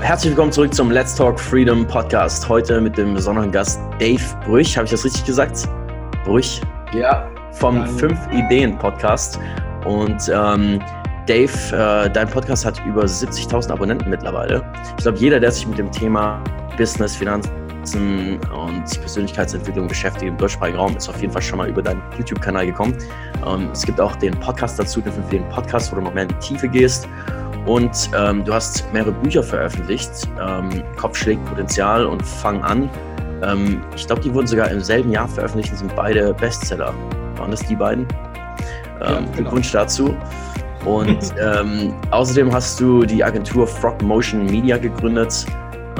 Herzlich willkommen zurück zum Let's Talk Freedom Podcast. Heute mit dem besonderen Gast Dave Brüch. Habe ich das richtig gesagt? Brüch? Ja. Vom Nein. Fünf Ideen Podcast. Und ähm, Dave, äh, dein Podcast hat über 70.000 Abonnenten mittlerweile. Ich glaube, jeder, der sich mit dem Thema Business, Finanzen und Persönlichkeitsentwicklung beschäftigt im deutschsprachigen Raum, ist auf jeden Fall schon mal über deinen YouTube-Kanal gekommen. Ähm, es gibt auch den Podcast dazu, den Fünf Ideen Podcast, wo du noch mehr in die Tiefe gehst. Und ähm, du hast mehrere Bücher veröffentlicht, ähm, Kopf schlägt Potenzial und Fang an. Ähm, ich glaube, die wurden sogar im selben Jahr veröffentlicht und sind beide Bestseller. Waren das die beiden? Ja, ähm, genau. Glückwunsch dazu. Und ähm, außerdem hast du die Agentur Frog Motion Media gegründet,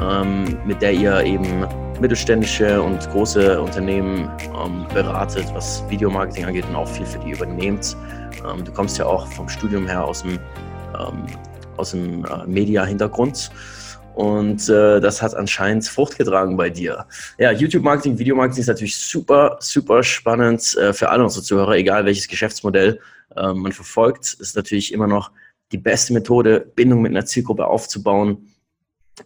ähm, mit der ihr eben mittelständische und große Unternehmen beratet, was Videomarketing angeht und auch viel für die übernehmt. du kommst ja auch vom Studium her aus dem aus dem äh, Media-Hintergrund. Und äh, das hat anscheinend Frucht getragen bei dir. Ja, YouTube-Marketing, Videomarketing ist natürlich super, super spannend äh, für alle unsere Zuhörer, egal welches Geschäftsmodell äh, man verfolgt. Ist natürlich immer noch die beste Methode, Bindung mit einer Zielgruppe aufzubauen.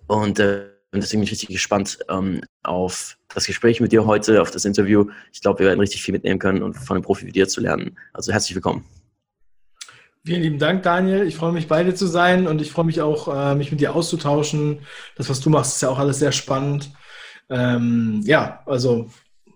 Und äh, deswegen bin ich richtig gespannt ähm, auf das Gespräch mit dir heute, auf das Interview. Ich glaube, wir werden richtig viel mitnehmen können und von einem Profi wie dir zu lernen. Also herzlich willkommen. Vielen lieben Dank, Daniel. Ich freue mich, beide zu sein und ich freue mich auch, äh, mich mit dir auszutauschen. Das, was du machst, ist ja auch alles sehr spannend. Ähm, ja, also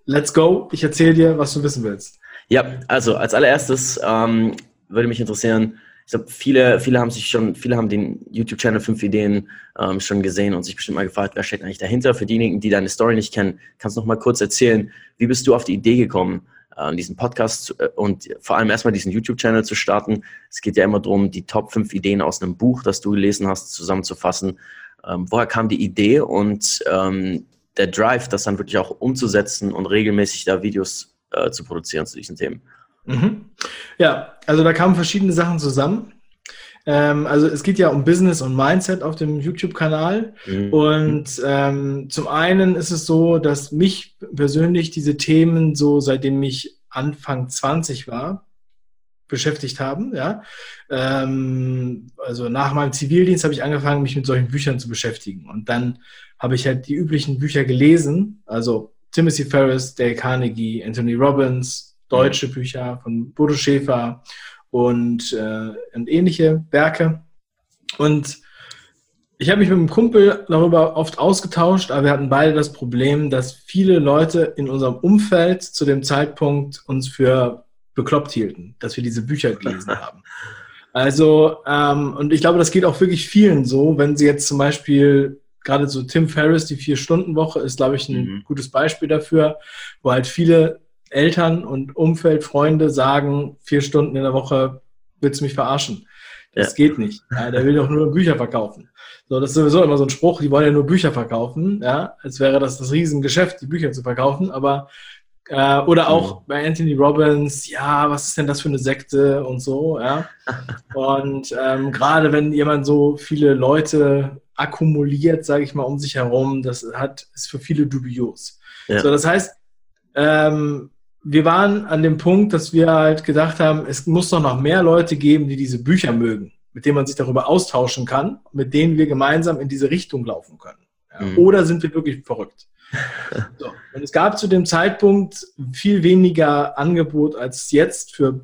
let's go. Ich erzähle dir, was du wissen willst. Ja, also als allererstes ähm, würde mich interessieren, ich glaube, viele, viele haben sich schon, viele haben den YouTube-Channel 5 Ideen ähm, schon gesehen und sich bestimmt mal gefragt, wer steckt eigentlich dahinter? Für diejenigen, die deine Story nicht kennen, kannst du noch mal kurz erzählen, wie bist du auf die Idee gekommen, diesen Podcast äh, und vor allem erstmal diesen YouTube-Channel zu starten. Es geht ja immer darum, die Top 5 Ideen aus einem Buch, das du gelesen hast, zusammenzufassen. Ähm, woher kam die Idee und ähm, der Drive, das dann wirklich auch umzusetzen und regelmäßig da Videos äh, zu produzieren zu diesen Themen? Mhm. Ja, also da kamen verschiedene Sachen zusammen. Ähm, also es geht ja um Business und Mindset auf dem YouTube-Kanal. Mhm. Und ähm, zum einen ist es so, dass mich persönlich diese Themen so, seitdem ich Anfang 20 war, beschäftigt haben. Ja? Ähm, also nach meinem Zivildienst habe ich angefangen, mich mit solchen Büchern zu beschäftigen. Und dann habe ich halt die üblichen Bücher gelesen, also Timothy Ferris, Dale Carnegie, Anthony Robbins, deutsche Bücher von Bodo Schäfer und, äh, und ähnliche Werke. Und ich habe mich mit einem Kumpel darüber oft ausgetauscht, aber wir hatten beide das Problem, dass viele Leute in unserem Umfeld zu dem Zeitpunkt uns für bekloppt hielten, dass wir diese Bücher gelesen haben. Also, ähm, und ich glaube, das geht auch wirklich vielen so, wenn sie jetzt zum Beispiel gerade so Tim Ferriss, die Vier-Stunden-Woche, ist, glaube ich, ein mhm. gutes Beispiel dafür, wo halt viele Eltern und Umfeld, Freunde sagen, vier Stunden in der Woche willst du mich verarschen. Das ja. geht nicht. Ja, der will doch nur Bücher verkaufen. So, das ist sowieso immer so ein Spruch, die wollen ja nur Bücher verkaufen, ja, als wäre das das Riesengeschäft, die Bücher zu verkaufen, aber äh, oder auch mhm. bei Anthony Robbins, ja, was ist denn das für eine Sekte und so, ja. Und ähm, gerade wenn jemand so viele Leute akkumuliert, sage ich mal, um sich herum, das hat, ist für viele dubios. Ja. So, das heißt, ähm, wir waren an dem Punkt, dass wir halt gedacht haben, es muss doch noch mehr Leute geben, die diese Bücher mögen, mit denen man sich darüber austauschen kann, mit denen wir gemeinsam in diese Richtung laufen können. Ja, mhm. Oder sind wir wirklich verrückt? so. Und es gab zu dem Zeitpunkt viel weniger Angebot als jetzt für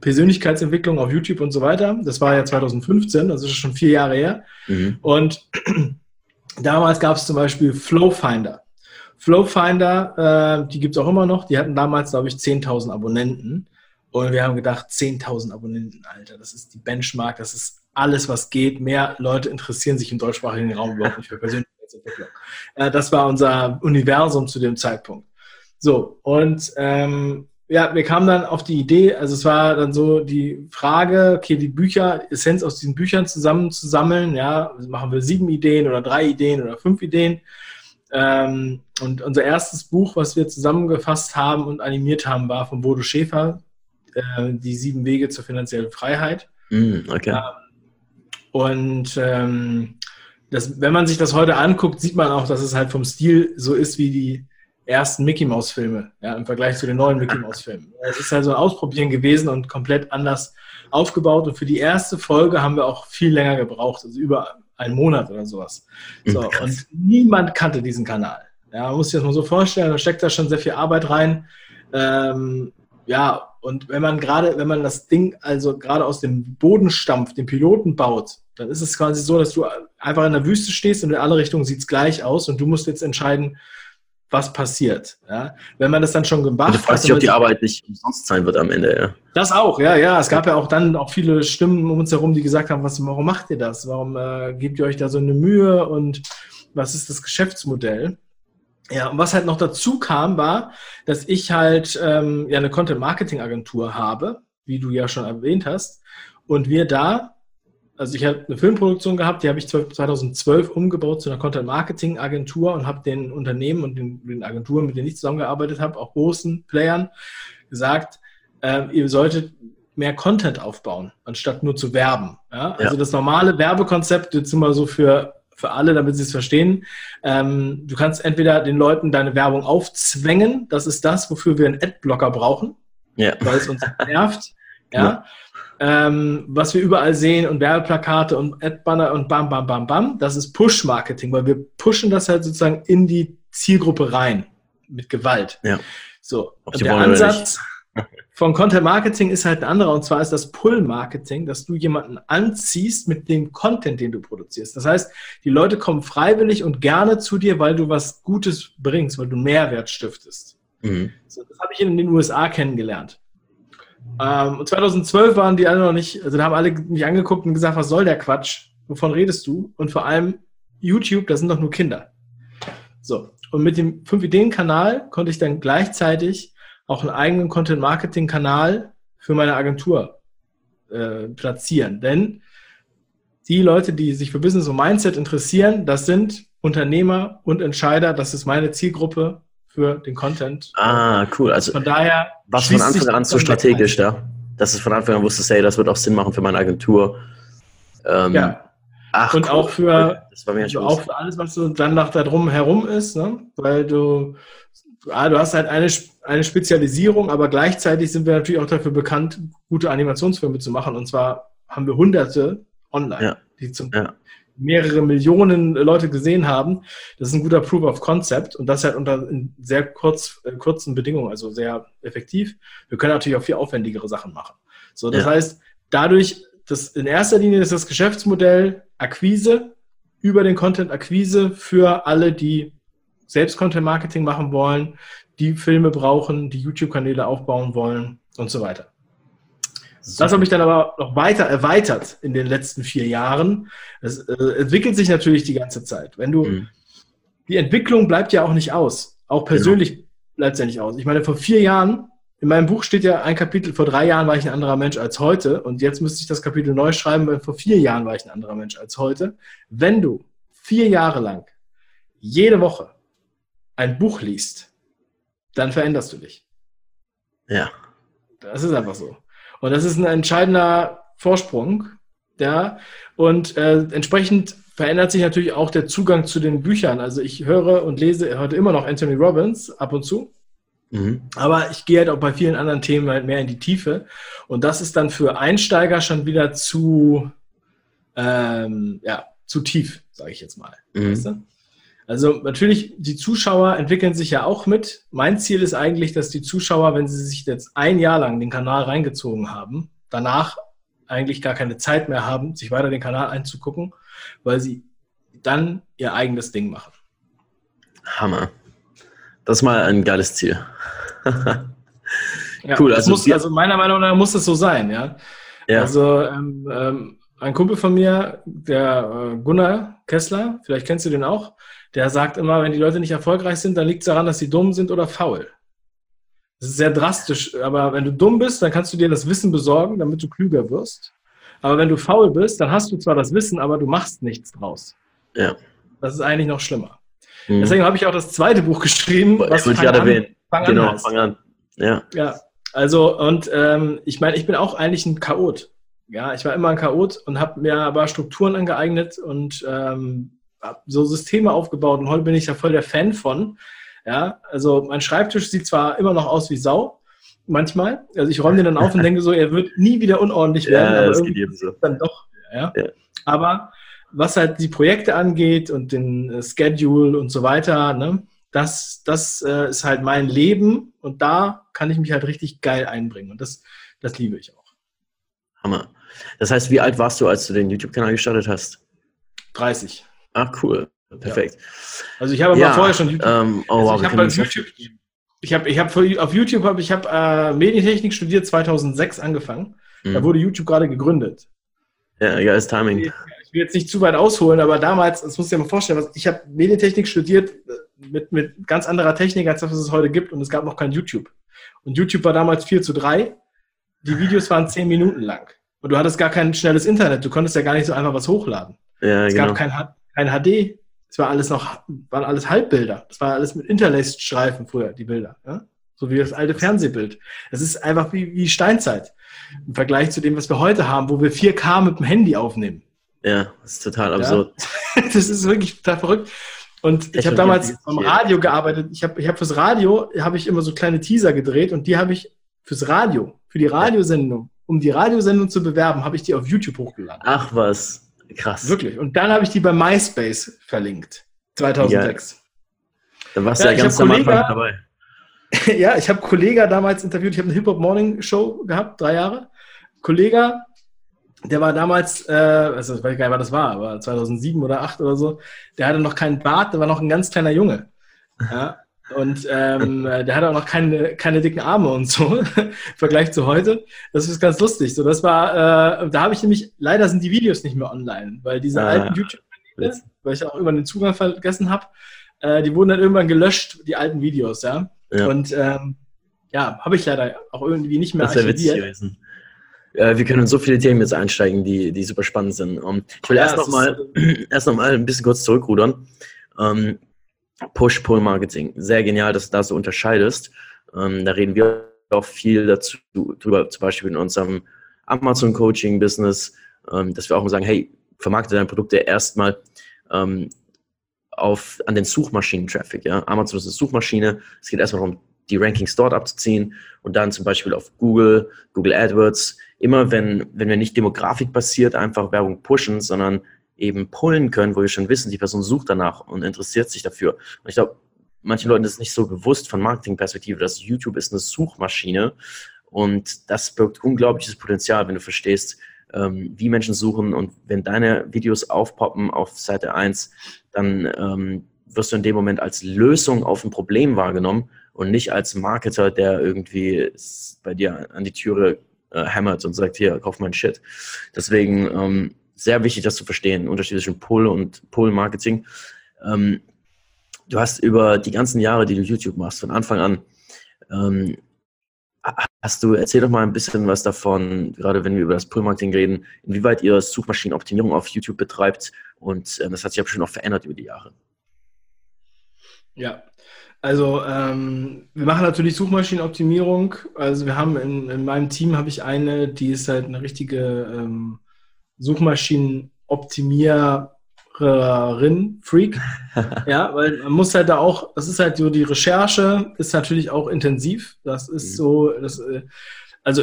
Persönlichkeitsentwicklung auf YouTube und so weiter. Das war ja 2015, also schon vier Jahre her. Mhm. Und damals gab es zum Beispiel Flowfinder. Flowfinder, äh, die gibt es auch immer noch. Die hatten damals, glaube ich, 10.000 Abonnenten. Und wir haben gedacht, 10.000 Abonnenten, Alter, das ist die Benchmark, das ist alles, was geht. Mehr Leute interessieren sich im deutschsprachigen Raum überhaupt nicht für Persönlichkeitsentwicklung. Äh, das war unser Universum zu dem Zeitpunkt. So, und ähm, ja, wir kamen dann auf die Idee, also es war dann so die Frage, okay, die Bücher, Essenz aus diesen Büchern zusammenzusammeln, ja, machen wir sieben Ideen oder drei Ideen oder fünf Ideen. Ähm, und unser erstes Buch, was wir zusammengefasst haben und animiert haben, war von Bodo Schäfer, äh, Die sieben Wege zur finanziellen Freiheit. Mm, okay. Ähm, und ähm, das, wenn man sich das heute anguckt, sieht man auch, dass es halt vom Stil so ist wie die ersten Mickey Mouse Filme, ja, im Vergleich zu den neuen Mickey Mouse Filmen. Es ist halt so ein Ausprobieren gewesen und komplett anders aufgebaut. Und für die erste Folge haben wir auch viel länger gebraucht, also über einen Monat oder sowas. So, und niemand kannte diesen Kanal. Ja, man muss sich das mal so vorstellen, da steckt da schon sehr viel Arbeit rein. Ähm, ja, und wenn man gerade, wenn man das Ding also gerade aus dem Boden stampft, den Piloten baut, dann ist es quasi so, dass du einfach in der Wüste stehst und in alle Richtungen sieht es gleich aus und du musst jetzt entscheiden, was passiert. Ja? Wenn man das dann schon gemacht hat. Du fragst dich, ob die Arbeit nicht umsonst sein wird am Ende, ja. Das auch, ja, ja. Es gab ja auch dann auch viele Stimmen um uns herum, die gesagt haben, was, warum macht ihr das? Warum äh, gebt ihr euch da so eine Mühe und was ist das Geschäftsmodell? Ja, und was halt noch dazu kam, war, dass ich halt ähm, ja eine Content-Marketing-Agentur habe, wie du ja schon erwähnt hast, und wir da also ich habe eine Filmproduktion gehabt, die habe ich 2012 umgebaut zu einer Content-Marketing-Agentur und habe den Unternehmen und den, den, Agenturen, mit denen ich zusammengearbeitet habe, auch großen Playern, gesagt, äh, ihr solltet mehr Content aufbauen, anstatt nur zu werben. Ja? Also ja. das normale Werbekonzept, jetzt immer so für, für alle, damit sie es verstehen, ähm, du kannst entweder den Leuten deine Werbung aufzwängen, das ist das, wofür wir einen Adblocker brauchen, ja. weil es uns nervt. ja. Ähm, was wir überall sehen und Werbeplakate und Adbanner und bam, bam, bam, bam, das ist Push-Marketing, weil wir pushen das halt sozusagen in die Zielgruppe rein mit Gewalt. Ja. So, und der Ansatz von Content Marketing ist halt ein anderer und zwar ist das Pull-Marketing, dass du jemanden anziehst mit dem Content, den du produzierst. Das heißt, die Leute kommen freiwillig und gerne zu dir, weil du was Gutes bringst, weil du Mehrwert stiftest. Mhm. So, das habe ich in den USA kennengelernt. Ähm, und 2012 waren die alle noch nicht, also da haben alle mich angeguckt und gesagt, was soll der Quatsch? Wovon redest du? Und vor allem YouTube, das sind doch nur Kinder. So. Und mit dem 5-Ideen-Kanal konnte ich dann gleichzeitig auch einen eigenen Content-Marketing-Kanal für meine Agentur äh, platzieren. Denn die Leute, die sich für Business und Mindset interessieren, das sind Unternehmer und Entscheider. Das ist meine Zielgruppe für den Content. Ah, cool. Also von daher was von Anfang an so strategisch da, dass es von Anfang an wusste, hey, das wird auch Sinn machen für meine Agentur. Ähm, ja. Ach, und cool. auch für, also auch für alles, was so dann noch da drum herum ist, ne? weil du, ah, du hast halt eine, eine Spezialisierung, aber gleichzeitig sind wir natürlich auch dafür bekannt, gute Animationsfilme zu machen. Und zwar haben wir hunderte online, ja. die zum ja mehrere Millionen Leute gesehen haben. Das ist ein guter Proof of Concept und das halt unter sehr kurz, äh, kurzen Bedingungen, also sehr effektiv. Wir können natürlich auch viel aufwendigere Sachen machen. So, das ja. heißt, dadurch, dass in erster Linie ist das Geschäftsmodell Akquise über den Content Akquise für alle, die selbst Content Marketing machen wollen, die Filme brauchen, die YouTube-Kanäle aufbauen wollen und so weiter. Das habe ich dann aber noch weiter erweitert in den letzten vier Jahren. Es äh, entwickelt sich natürlich die ganze Zeit. Wenn du, mhm. die Entwicklung bleibt ja auch nicht aus. Auch persönlich genau. bleibt es ja nicht aus. Ich meine, vor vier Jahren, in meinem Buch steht ja ein Kapitel, vor drei Jahren war ich ein anderer Mensch als heute und jetzt müsste ich das Kapitel neu schreiben, weil vor vier Jahren war ich ein anderer Mensch als heute. Wenn du vier Jahre lang jede Woche ein Buch liest, dann veränderst du dich. Ja. Das ist einfach so. Und das ist ein entscheidender Vorsprung. Ja, und äh, entsprechend verändert sich natürlich auch der Zugang zu den Büchern. Also ich höre und lese heute immer noch Anthony Robbins ab und zu. Mhm. Aber ich gehe halt auch bei vielen anderen Themen halt mehr in die Tiefe. Und das ist dann für Einsteiger schon wieder zu, ähm, ja, zu tief, sage ich jetzt mal. Mhm. Weißt du? Also natürlich, die Zuschauer entwickeln sich ja auch mit. Mein Ziel ist eigentlich, dass die Zuschauer, wenn sie sich jetzt ein Jahr lang den Kanal reingezogen haben, danach eigentlich gar keine Zeit mehr haben, sich weiter den Kanal einzugucken, weil sie dann ihr eigenes Ding machen. Hammer. Das ist mal ein geiles Ziel. ja, cool. Also, muss, also, meiner Meinung nach muss das so sein, ja. ja. Also ähm, ähm, ein Kumpel von mir, der äh, Gunnar Kessler, vielleicht kennst du den auch, der sagt immer, wenn die Leute nicht erfolgreich sind, dann liegt es daran, dass sie dumm sind oder faul. Das ist sehr drastisch, aber wenn du dumm bist, dann kannst du dir das Wissen besorgen, damit du klüger wirst. Aber wenn du faul bist, dann hast du zwar das Wissen, aber du machst nichts draus. Ja. Das ist eigentlich noch schlimmer. Mhm. Deswegen habe ich auch das zweite Buch geschrieben, was ich gerade erwähnen. Fang genau, an fang an. Ja. ja. Also, und ähm, ich meine, ich bin auch eigentlich ein Chaot. Ja, ich war immer ein Chaot und habe mir aber Strukturen angeeignet und ähm, so Systeme aufgebaut und heute bin ich da voll der Fan von. Ja, also mein Schreibtisch sieht zwar immer noch aus wie Sau, manchmal. Also ich räume den dann auf und denke so, er wird nie wieder unordentlich werden. Ja, aber das geht jedem so. Dann doch. Ja. ja. Aber was halt die Projekte angeht und den äh, Schedule und so weiter, ne, das, das äh, ist halt mein Leben und da kann ich mich halt richtig geil einbringen und das, das liebe ich auch. Hammer. Das heißt, wie alt warst du, als du den YouTube-Kanal gestartet hast? 30. Ach, cool. Perfekt. Ja. Also ich habe ja, vorher schon YouTube. Ähm, oh, also wow, ich habe YouTube, ich habe ich hab auf YouTube habe ich habe äh, Medientechnik studiert 2006 angefangen. Mhm. Da wurde YouTube gerade gegründet. Ja, ja, ist Timing. Ich, will jetzt nicht zu weit ausholen, aber damals, das muss ich dir mal vorstellen, ich habe Medientechnik studiert äh, mit, mit ganz anderer Technik, als das, was es heute gibt und es gab noch kein YouTube. Und YouTube war damals 4 zu 3. Die Videos waren 10 Minuten lang. Und du hattest gar kein schnelles Internet. Du konntest ja gar nicht so einfach was hochladen. Ja, es genau. gab kein, kein HD. Es war alles noch, waren alles Halbbilder. Das war alles mit Interlaced-Streifen früher, die Bilder. Ja? So wie das alte Fernsehbild. Es ist einfach wie, wie Steinzeit. Im Vergleich zu dem, was wir heute haben, wo wir 4K mit dem Handy aufnehmen. Ja, das ist total absurd. Ja? Das ist wirklich total verrückt. Und ich habe damals am Radio gearbeitet. Ich habe ich hab fürs Radio, habe ich immer so kleine Teaser gedreht und die habe ich fürs Radio, für die Radiosendung, um die Radiosendung zu bewerben, habe ich die auf YouTube hochgeladen. Ach was, krass. Wirklich. Und dann habe ich die bei MySpace verlinkt. 2006. Ja. Dann warst du ja, ja ganz am Anfang dabei. ja, ich habe Kollega damals interviewt. Ich habe eine Hip-Hop-Morning-Show gehabt, drei Jahre. Kollega, der war damals, äh, also ich weiß gar nicht, wann das war, aber 2007 oder 2008 oder so, der hatte noch keinen Bart, der war noch ein ganz kleiner Junge. Ja, und ähm, der hatte auch noch keine, keine dicken Arme und so, im Vergleich zu heute. Das ist ganz lustig. So, das war, äh, da habe ich nämlich, leider sind die Videos nicht mehr online, weil diese ah, alten YouTube-Kanäle, weil ich auch immer den Zugang vergessen habe, äh, die wurden dann irgendwann gelöscht, die alten Videos, ja. ja. Und ähm, ja, habe ich leider auch irgendwie nicht mehr das archiviert. Witzig äh, wir können in so viele Themen jetzt einsteigen, die, die super spannend sind. Um, ähm, ich will ja, erst nochmal noch ein bisschen kurz zurückrudern. Um, Push-Pull-Marketing. Sehr genial, dass du da so unterscheidest. Ähm, da reden wir auch viel dazu drüber, zum Beispiel in unserem Amazon-Coaching-Business, ähm, dass wir auch mal sagen, hey, vermarkte deine Produkte erstmal ähm, auf, an den Suchmaschinen-Traffic. Ja? Amazon ist eine Suchmaschine. Es geht erstmal darum, die Rankings dort abzuziehen und dann zum Beispiel auf Google, Google AdWords. Immer wenn, wenn wir nicht demografik-basiert einfach Werbung pushen, sondern eben pullen können, wo wir schon wissen, die Person sucht danach und interessiert sich dafür. Und ich glaube, manchen Leuten ist nicht so bewusst von Marketingperspektive, dass YouTube ist eine Suchmaschine und das birgt unglaubliches Potenzial, wenn du verstehst, ähm, wie Menschen suchen und wenn deine Videos aufpoppen auf Seite 1, dann ähm, wirst du in dem Moment als Lösung auf ein Problem wahrgenommen und nicht als Marketer, der irgendwie bei dir an die Türe äh, hämmert und sagt, hier, kauf mein Shit. Deswegen ähm, sehr wichtig, das zu verstehen, Unterschied zwischen Pull und Pull-Marketing. Ähm, du hast über die ganzen Jahre, die du YouTube machst, von Anfang an, ähm, hast du, erzähl doch mal ein bisschen was davon, gerade wenn wir über das Pull-Marketing reden, inwieweit ihr Suchmaschinenoptimierung auf YouTube betreibt und äh, das hat sich ja bestimmt auch verändert über die Jahre. Ja, also ähm, wir machen natürlich Suchmaschinenoptimierung. Also wir haben in, in meinem Team habe ich eine, die ist halt eine richtige ähm, Suchmaschinenoptimiererin, Freak. ja, weil man muss halt da auch, das ist halt so, die Recherche ist natürlich auch intensiv. Das ist mhm. so, das, äh, also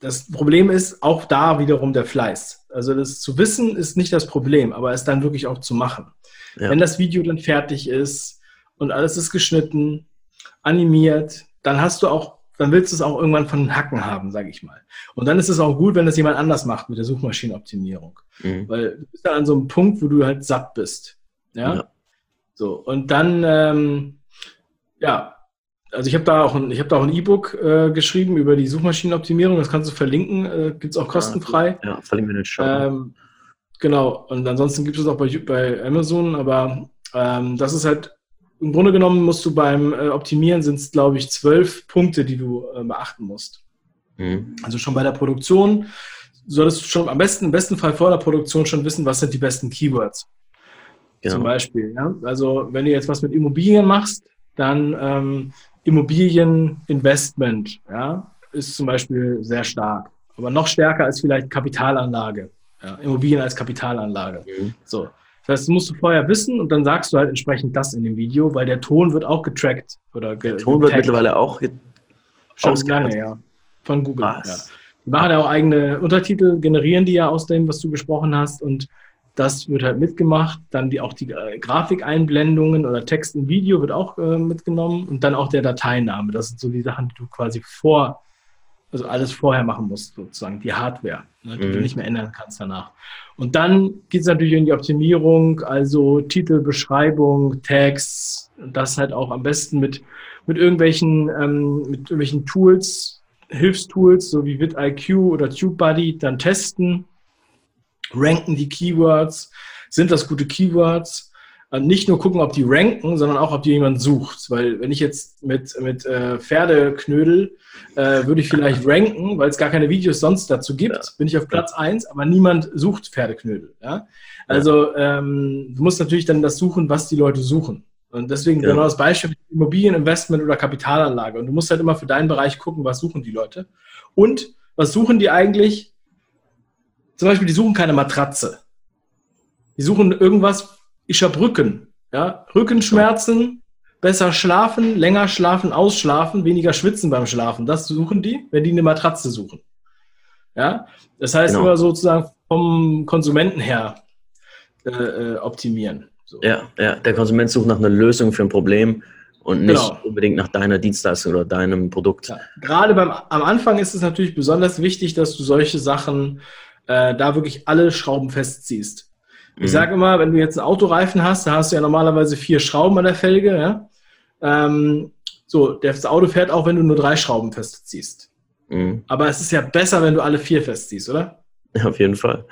das Problem ist auch da wiederum der Fleiß. Also das zu wissen ist nicht das Problem, aber es dann wirklich auch zu machen. Ja. Wenn das Video dann fertig ist und alles ist geschnitten, animiert, dann hast du auch dann willst du es auch irgendwann von den Hacken haben, sage ich mal. Und dann ist es auch gut, wenn das jemand anders macht mit der Suchmaschinenoptimierung. Mhm. Weil du bist dann an so einem Punkt, wo du halt satt bist. Ja. ja. So, und dann, ähm, ja, also ich habe da auch ein, ich habe da auch ein E-Book äh, geschrieben über die Suchmaschinenoptimierung, das kannst du verlinken, äh, gibt es auch kostenfrei. Ja, verlinken wir den Show. Ähm, genau, und ansonsten gibt es auch bei, bei Amazon, aber ähm, das ist halt im Grunde genommen musst du beim äh, Optimieren sind es, glaube ich, zwölf Punkte, die du äh, beachten musst. Mhm. Also schon bei der Produktion solltest du schon am besten, im besten Fall vor der Produktion schon wissen, was sind die besten Keywords. Genau. Zum Beispiel. Ja? Also wenn du jetzt was mit Immobilien machst, dann ähm, Immobilieninvestment ja, ist zum Beispiel sehr stark. Aber noch stärker als vielleicht Kapitalanlage. Ja? Immobilien als Kapitalanlage. Mhm. So. Das heißt, das musst du vorher wissen und dann sagst du halt entsprechend das in dem Video, weil der Ton wird auch getrackt. Oder ge der Ton wird mittlerweile auch Schon lange, ja. Von Google. Ja. Die machen ja auch eigene Untertitel, generieren die ja aus dem, was du gesprochen hast und Das wird halt mitgemacht. Dann die, auch die äh, Grafikeinblendungen oder Text im Video wird auch äh, mitgenommen. Und dann auch der Dateiname. Das sind so die Sachen, die du quasi vor, also alles vorher machen musst, sozusagen, die Hardware, ne, die mhm. du nicht mehr ändern kannst danach. Und dann geht es natürlich in die Optimierung, also Titel, Beschreibung, Tags, das halt auch am besten mit, mit irgendwelchen, ähm, mit irgendwelchen Tools, Hilfstools, so wie VidIQ oder TubeBuddy, dann testen ranken die Keywords, sind das gute Keywords? Nicht nur gucken, ob die ranken, sondern auch, ob die jemand sucht. Weil wenn ich jetzt mit, mit äh, Pferdeknödel äh, würde ich vielleicht ranken, weil es gar keine Videos sonst dazu gibt, ja. bin ich auf Platz ja. 1, aber niemand sucht Pferdeknödel. Ja? Also ähm, du musst natürlich dann das suchen, was die Leute suchen. Und deswegen ja. genau das Beispiel Immobilieninvestment oder Kapitalanlage. Und du musst halt immer für deinen Bereich gucken, was suchen die Leute. Und was suchen die eigentlich? Zum Beispiel, die suchen keine Matratze. Die suchen irgendwas, ich habe Rücken. Ja? Rückenschmerzen, besser schlafen, länger schlafen, ausschlafen, weniger schwitzen beim Schlafen. Das suchen die, wenn die eine Matratze suchen. Ja? Das heißt genau. immer sozusagen vom Konsumenten her äh, äh, optimieren. So. Ja, ja, der Konsument sucht nach einer Lösung für ein Problem und nicht genau. unbedingt nach deiner Dienstleistung oder deinem Produkt. Ja. Gerade beim, am Anfang ist es natürlich besonders wichtig, dass du solche Sachen äh, da wirklich alle Schrauben festziehst. Mhm. Ich sage immer, wenn du jetzt einen Autoreifen hast, da hast du ja normalerweise vier Schrauben an der Felge. Ja? Ähm, so, das Auto fährt auch, wenn du nur drei Schrauben festziehst. Mhm. Aber es ist ja besser, wenn du alle vier festziehst, oder? Ja, auf jeden Fall.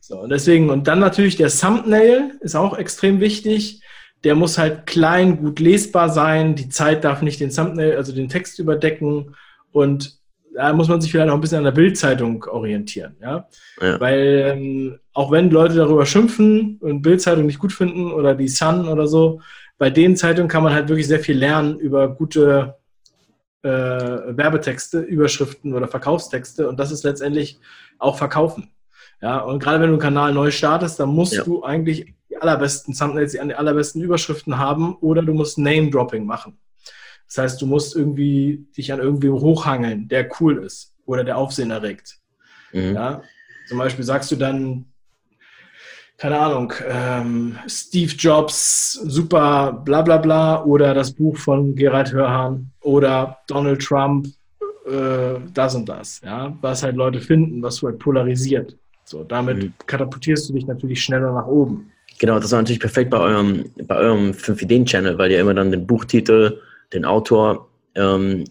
So, und deswegen, und dann natürlich der Thumbnail ist auch extrem wichtig. Der muss halt klein, gut lesbar sein. Die Zeit darf nicht den Thumbnail, also den Text überdecken. Und da muss man sich vielleicht auch ein bisschen an der Bildzeitung orientieren, ja. ja. Weil ähm, auch wenn Leute darüber schimpfen und Bildzeitung nicht gut finden oder die Sun oder so, bei den Zeitungen kann man halt wirklich sehr viel lernen über gute äh, Werbetexte, Überschriften oder Verkaufstexte und das ist letztendlich auch Verkaufen. Ja, und gerade wenn du einen Kanal neu startest, dann musst ja. du eigentlich die allerbesten Thumbnails, die allerbesten Überschriften haben oder du musst Name-Dropping machen. Das heißt, du musst irgendwie dich an irgendwie hochhangeln, der cool ist oder der Aufsehen erregt. Mhm. Ja? Zum Beispiel sagst du dann, keine Ahnung, ähm, Steve Jobs, super bla bla bla oder das Buch von Gerald Hörhan oder Donald Trump, äh, das und das, ja, was halt Leute finden, was halt polarisiert. So, damit mhm. katapultierst du dich natürlich schneller nach oben. Genau, das war natürlich perfekt bei eurem, bei eurem 5-Ideen-Channel, weil ihr immer dann den Buchtitel, den Autor ähm,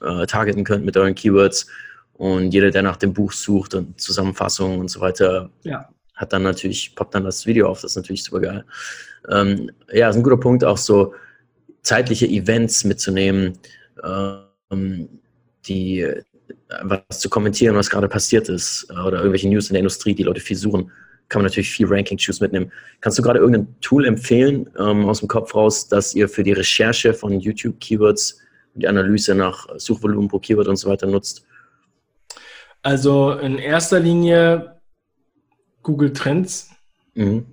äh, targeten könnt mit euren Keywords. Und jeder, der nach dem Buch sucht und Zusammenfassungen und so weiter, ja. hat dann natürlich, poppt dann das Video auf. Das ist natürlich super geil. Ähm, ja, ist ein guter Punkt, auch so zeitliche Events mitzunehmen, ähm, die was zu kommentieren, was gerade passiert ist, äh, oder irgendwelche News in der Industrie, die Leute viel suchen kann man natürlich viel Ranking-Choose mitnehmen. Kannst du gerade irgendein Tool empfehlen ähm, aus dem Kopf raus, dass ihr für die Recherche von YouTube-Keywords und die Analyse nach Suchvolumen pro Keyword und so weiter nutzt? Also in erster Linie Google Trends. Mhm.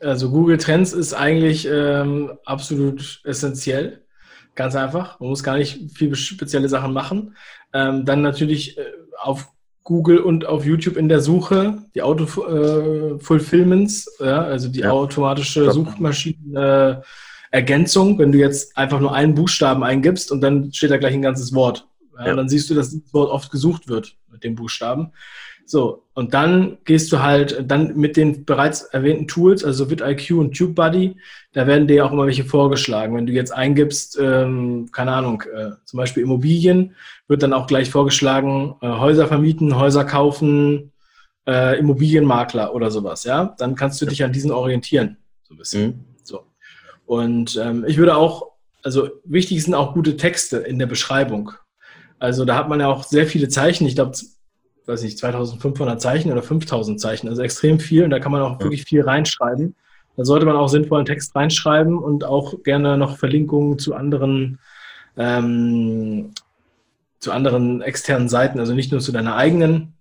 Also Google Trends ist eigentlich ähm, absolut essentiell. Ganz einfach. Man muss gar nicht viel spezielle Sachen machen. Ähm, dann natürlich äh, auf Google und auf YouTube in der Suche, die Auto-Fulfillments, äh, ja, also die ja. automatische Suchmaschinen-Ergänzung, wenn du jetzt einfach nur einen Buchstaben eingibst und dann steht da gleich ein ganzes Wort. Ja. Dann siehst du, dass das Wort oft gesucht wird mit dem Buchstaben. So, und dann gehst du halt dann mit den bereits erwähnten Tools, also VidIQ und TubeBuddy, da werden dir auch immer welche vorgeschlagen. Wenn du jetzt eingibst, ähm, keine Ahnung, äh, zum Beispiel Immobilien, wird dann auch gleich vorgeschlagen, äh, Häuser vermieten, Häuser kaufen, äh, Immobilienmakler oder sowas, ja. Dann kannst du dich an diesen orientieren, so ein bisschen. Mhm. So. Und ähm, ich würde auch, also wichtig sind auch gute Texte in der Beschreibung. Also da hat man ja auch sehr viele Zeichen. Ich glaube, weiß nicht, 2500 Zeichen oder 5000 Zeichen, also extrem viel und da kann man auch wirklich viel reinschreiben. Da sollte man auch sinnvollen Text reinschreiben und auch gerne noch Verlinkungen zu anderen, ähm, zu anderen externen Seiten, also nicht nur zu deiner eigenen.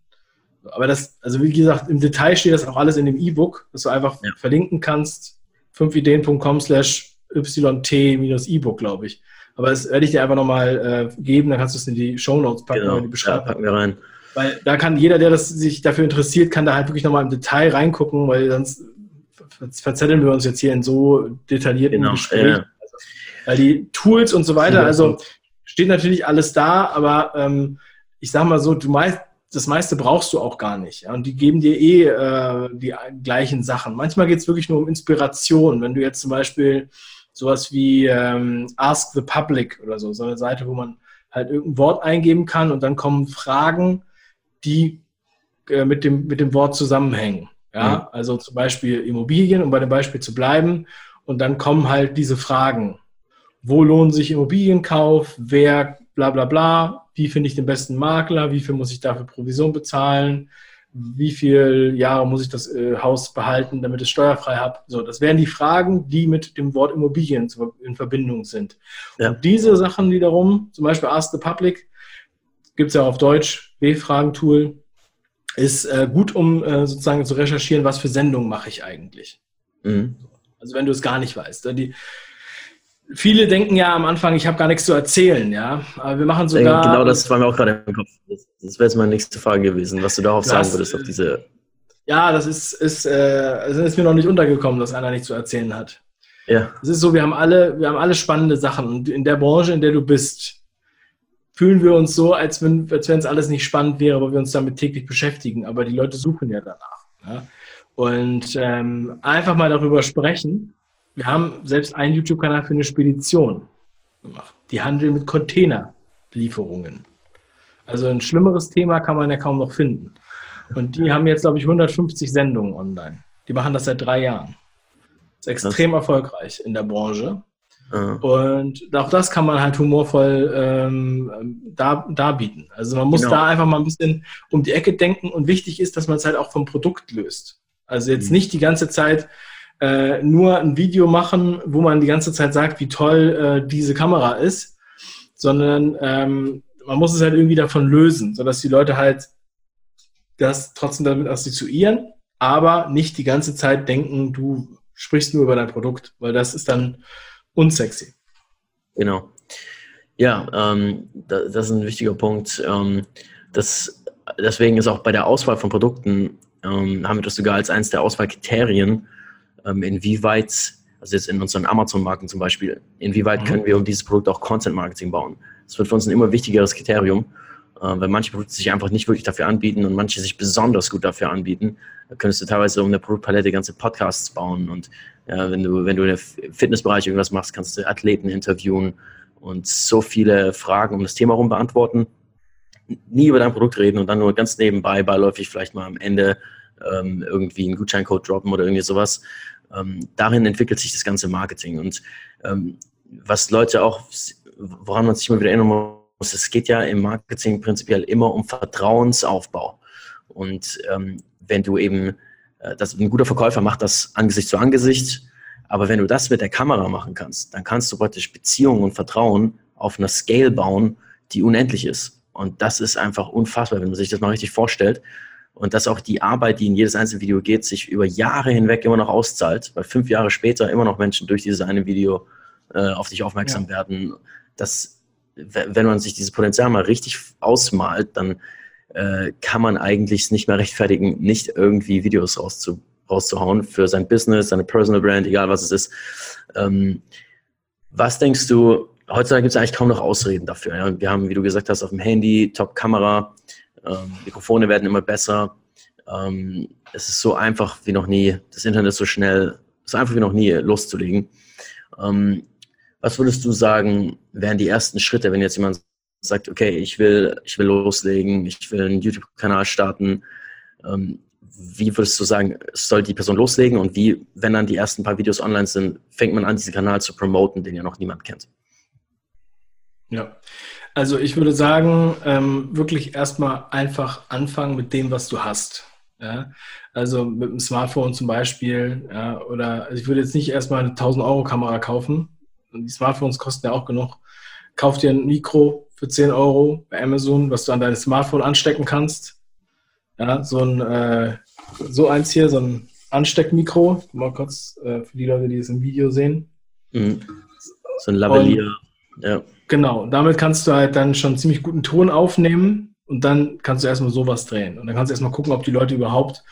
Aber das, also wie gesagt, im Detail steht das auch alles in dem E-Book, dass du einfach ja. verlinken kannst. 5ideen.com slash yt-e-book, glaube ich. Aber das werde ich dir einfach nochmal äh, geben, dann kannst du es in die Show Notes packen, genau. in die Beschreibung. Ja, packen wir rein. Weil da kann jeder, der das, sich dafür interessiert, kann da halt wirklich nochmal im Detail reingucken, weil sonst verzetteln wir uns jetzt hier in so detaillierten genau, Gespräch. Ja. Also, weil die Tools und so weiter, also steht natürlich alles da, aber ähm, ich sag mal so, du meinst, das meiste brauchst du auch gar nicht. Ja? Und die geben dir eh äh, die gleichen Sachen. Manchmal geht es wirklich nur um Inspiration. Wenn du jetzt zum Beispiel sowas wie ähm, Ask the Public oder so, so eine Seite, wo man halt irgendein Wort eingeben kann und dann kommen Fragen, die äh, mit, dem, mit dem Wort zusammenhängen. Ja, mhm. also zum Beispiel Immobilien, um bei dem Beispiel zu bleiben. Und dann kommen halt diese Fragen. Wo lohnt sich Immobilienkauf? Wer bla bla bla? Wie finde ich den besten Makler? Wie viel muss ich dafür Provision bezahlen? Wie viele Jahre muss ich das äh, Haus behalten, damit es steuerfrei habe? So, das wären die Fragen, die mit dem Wort Immobilien in Verbindung sind. Ja. Und diese Sachen wiederum, zum Beispiel Ask the Public, gibt es ja auf Deutsch, B-Fragen-Tool, ist äh, gut, um äh, sozusagen zu recherchieren, was für Sendungen mache ich eigentlich. Mhm. Also wenn du es gar nicht weißt. Die, viele denken ja am Anfang, ich habe gar nichts zu erzählen, ja. Aber wir machen sogar. Genau, das war mir auch gerade im Kopf. Das, das wäre jetzt meine nächste Frage gewesen, was du darauf sagen würdest, auf diese. Ja, das ist, ist, äh, das ist mir noch nicht untergekommen, dass einer nichts zu erzählen hat. Ja. Es ist so, wir haben alle, wir haben alle spannende Sachen. Und in der Branche, in der du bist, fühlen wir uns so, als wenn als es alles nicht spannend wäre, weil wir uns damit täglich beschäftigen. Aber die Leute suchen ja danach. Ja? Und ähm, einfach mal darüber sprechen. Wir haben selbst einen YouTube-Kanal für eine Spedition gemacht. Die handeln mit Containerlieferungen. Also ein schlimmeres Thema kann man ja kaum noch finden. Und die haben jetzt, glaube ich, 150 Sendungen online. Die machen das seit drei Jahren. Das ist extrem erfolgreich in der Branche. Und auch das kann man halt humorvoll ähm, dar, darbieten. Also man muss genau. da einfach mal ein bisschen um die Ecke denken und wichtig ist, dass man es halt auch vom Produkt löst. Also jetzt mhm. nicht die ganze Zeit äh, nur ein Video machen, wo man die ganze Zeit sagt, wie toll äh, diese Kamera ist, sondern ähm, man muss es halt irgendwie davon lösen, sodass die Leute halt das trotzdem damit assoziieren, aber nicht die ganze Zeit denken, du sprichst nur über dein Produkt, weil das ist dann unsexy. Genau. Ja, ähm, das, das, ist ein wichtiger Punkt. Ähm, das, deswegen ist auch bei der Auswahl von Produkten, ähm, haben wir das sogar als eines der Auswahlkriterien, ähm, inwieweit, also jetzt in unseren Amazon-Marken zum Beispiel, inwieweit mhm. können wir um dieses Produkt auch Content-Marketing bauen. Das wird für uns ein immer wichtigeres Kriterium, äh, weil manche Produkte sich einfach nicht wirklich dafür anbieten und manche sich besonders gut dafür anbieten. Da könntest du teilweise um eine Produktpalette ganze Podcasts bauen und ja, wenn du, wenn du im Fitnessbereich irgendwas machst, kannst du Athleten interviewen und so viele Fragen um das Thema herum beantworten. Nie über dein Produkt reden und dann nur ganz nebenbei, beiläufig vielleicht mal am Ende ähm, irgendwie einen Gutscheincode droppen oder irgendwie sowas. Ähm, darin entwickelt sich das ganze Marketing. Und ähm, was Leute auch, woran man sich immer wieder erinnern muss, es geht ja im Marketing prinzipiell immer um Vertrauensaufbau. Und ähm, wenn du eben das, ein guter Verkäufer macht das Angesicht zu Angesicht. Aber wenn du das mit der Kamera machen kannst, dann kannst du praktisch Beziehungen und Vertrauen auf einer Scale bauen, die unendlich ist. Und das ist einfach unfassbar, wenn man sich das mal richtig vorstellt. Und dass auch die Arbeit, die in jedes einzelne Video geht, sich über Jahre hinweg immer noch auszahlt, weil fünf Jahre später immer noch Menschen durch dieses eine Video äh, auf dich aufmerksam ja. werden. Das, wenn man sich dieses Potenzial mal richtig ausmalt, dann äh, kann man eigentlich nicht mehr rechtfertigen, nicht irgendwie Videos rauszu, rauszuhauen für sein Business, seine Personal Brand, egal was es ist. Ähm, was denkst du, heutzutage gibt es eigentlich kaum noch Ausreden dafür. Ja? Wir haben, wie du gesagt hast, auf dem Handy, Top-Kamera, ähm, Mikrofone werden immer besser. Ähm, es ist so einfach wie noch nie, das Internet ist so schnell, es ist einfach wie noch nie loszulegen. Ähm, was würdest du sagen, wären die ersten Schritte, wenn jetzt jemand sagt, okay, ich will, ich will loslegen, ich will einen YouTube-Kanal starten, ähm, wie würdest du sagen, soll die Person loslegen und wie, wenn dann die ersten paar Videos online sind, fängt man an, diesen Kanal zu promoten, den ja noch niemand kennt? Ja, also ich würde sagen, ähm, wirklich erstmal einfach anfangen mit dem, was du hast. Ja? Also mit dem Smartphone zum Beispiel, ja, oder also ich würde jetzt nicht erstmal eine 1000 Euro Kamera kaufen. Die Smartphones kosten ja auch genug. Kauf dir ein Mikro, für 10 Euro bei Amazon, was du an dein Smartphone anstecken kannst. Ja, so ein, äh, so eins hier, so ein Ansteckmikro. Mal kurz äh, für die Leute, die es im Video sehen. Mhm. So ein Lavalier. ja. Genau, damit kannst du halt dann schon ziemlich guten Ton aufnehmen. Und dann kannst du erstmal sowas drehen. Und dann kannst du erstmal gucken, ob die Leute überhaupt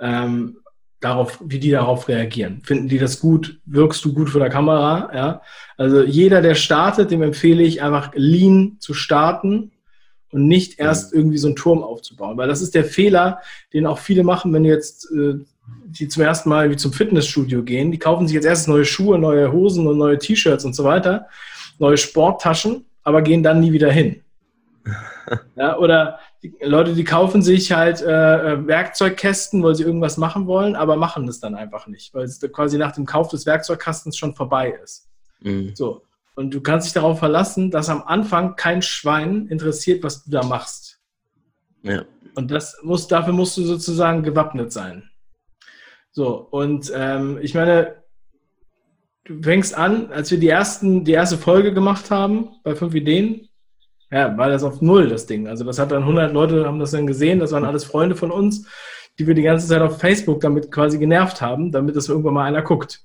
ähm, darauf, wie die darauf reagieren. Finden die das gut? Wirkst du gut vor der Kamera? Ja. Also jeder, der startet, dem empfehle ich einfach lean zu starten und nicht erst mhm. irgendwie so einen Turm aufzubauen. Weil das ist der Fehler, den auch viele machen, wenn jetzt äh, die zum ersten Mal wie zum Fitnessstudio gehen. Die kaufen sich jetzt erst neue Schuhe, neue Hosen und neue T-Shirts und so weiter, neue Sporttaschen, aber gehen dann nie wieder hin. Ja, oder die Leute, die kaufen sich halt äh, äh, Werkzeugkästen, weil sie irgendwas machen wollen, aber machen das dann einfach nicht, weil es quasi nach dem Kauf des Werkzeugkastens schon vorbei ist. Mhm. So. Und du kannst dich darauf verlassen, dass am Anfang kein Schwein interessiert, was du da machst. Ja. Und das muss, dafür musst du sozusagen gewappnet sein. So, und ähm, ich meine, du fängst an, als wir die, ersten, die erste Folge gemacht haben bei fünf Ideen, ja, war das auf Null, das Ding. Also das hat dann 100 Leute, haben das dann gesehen, das waren alles Freunde von uns, die wir die ganze Zeit auf Facebook damit quasi genervt haben, damit das irgendwann mal einer guckt.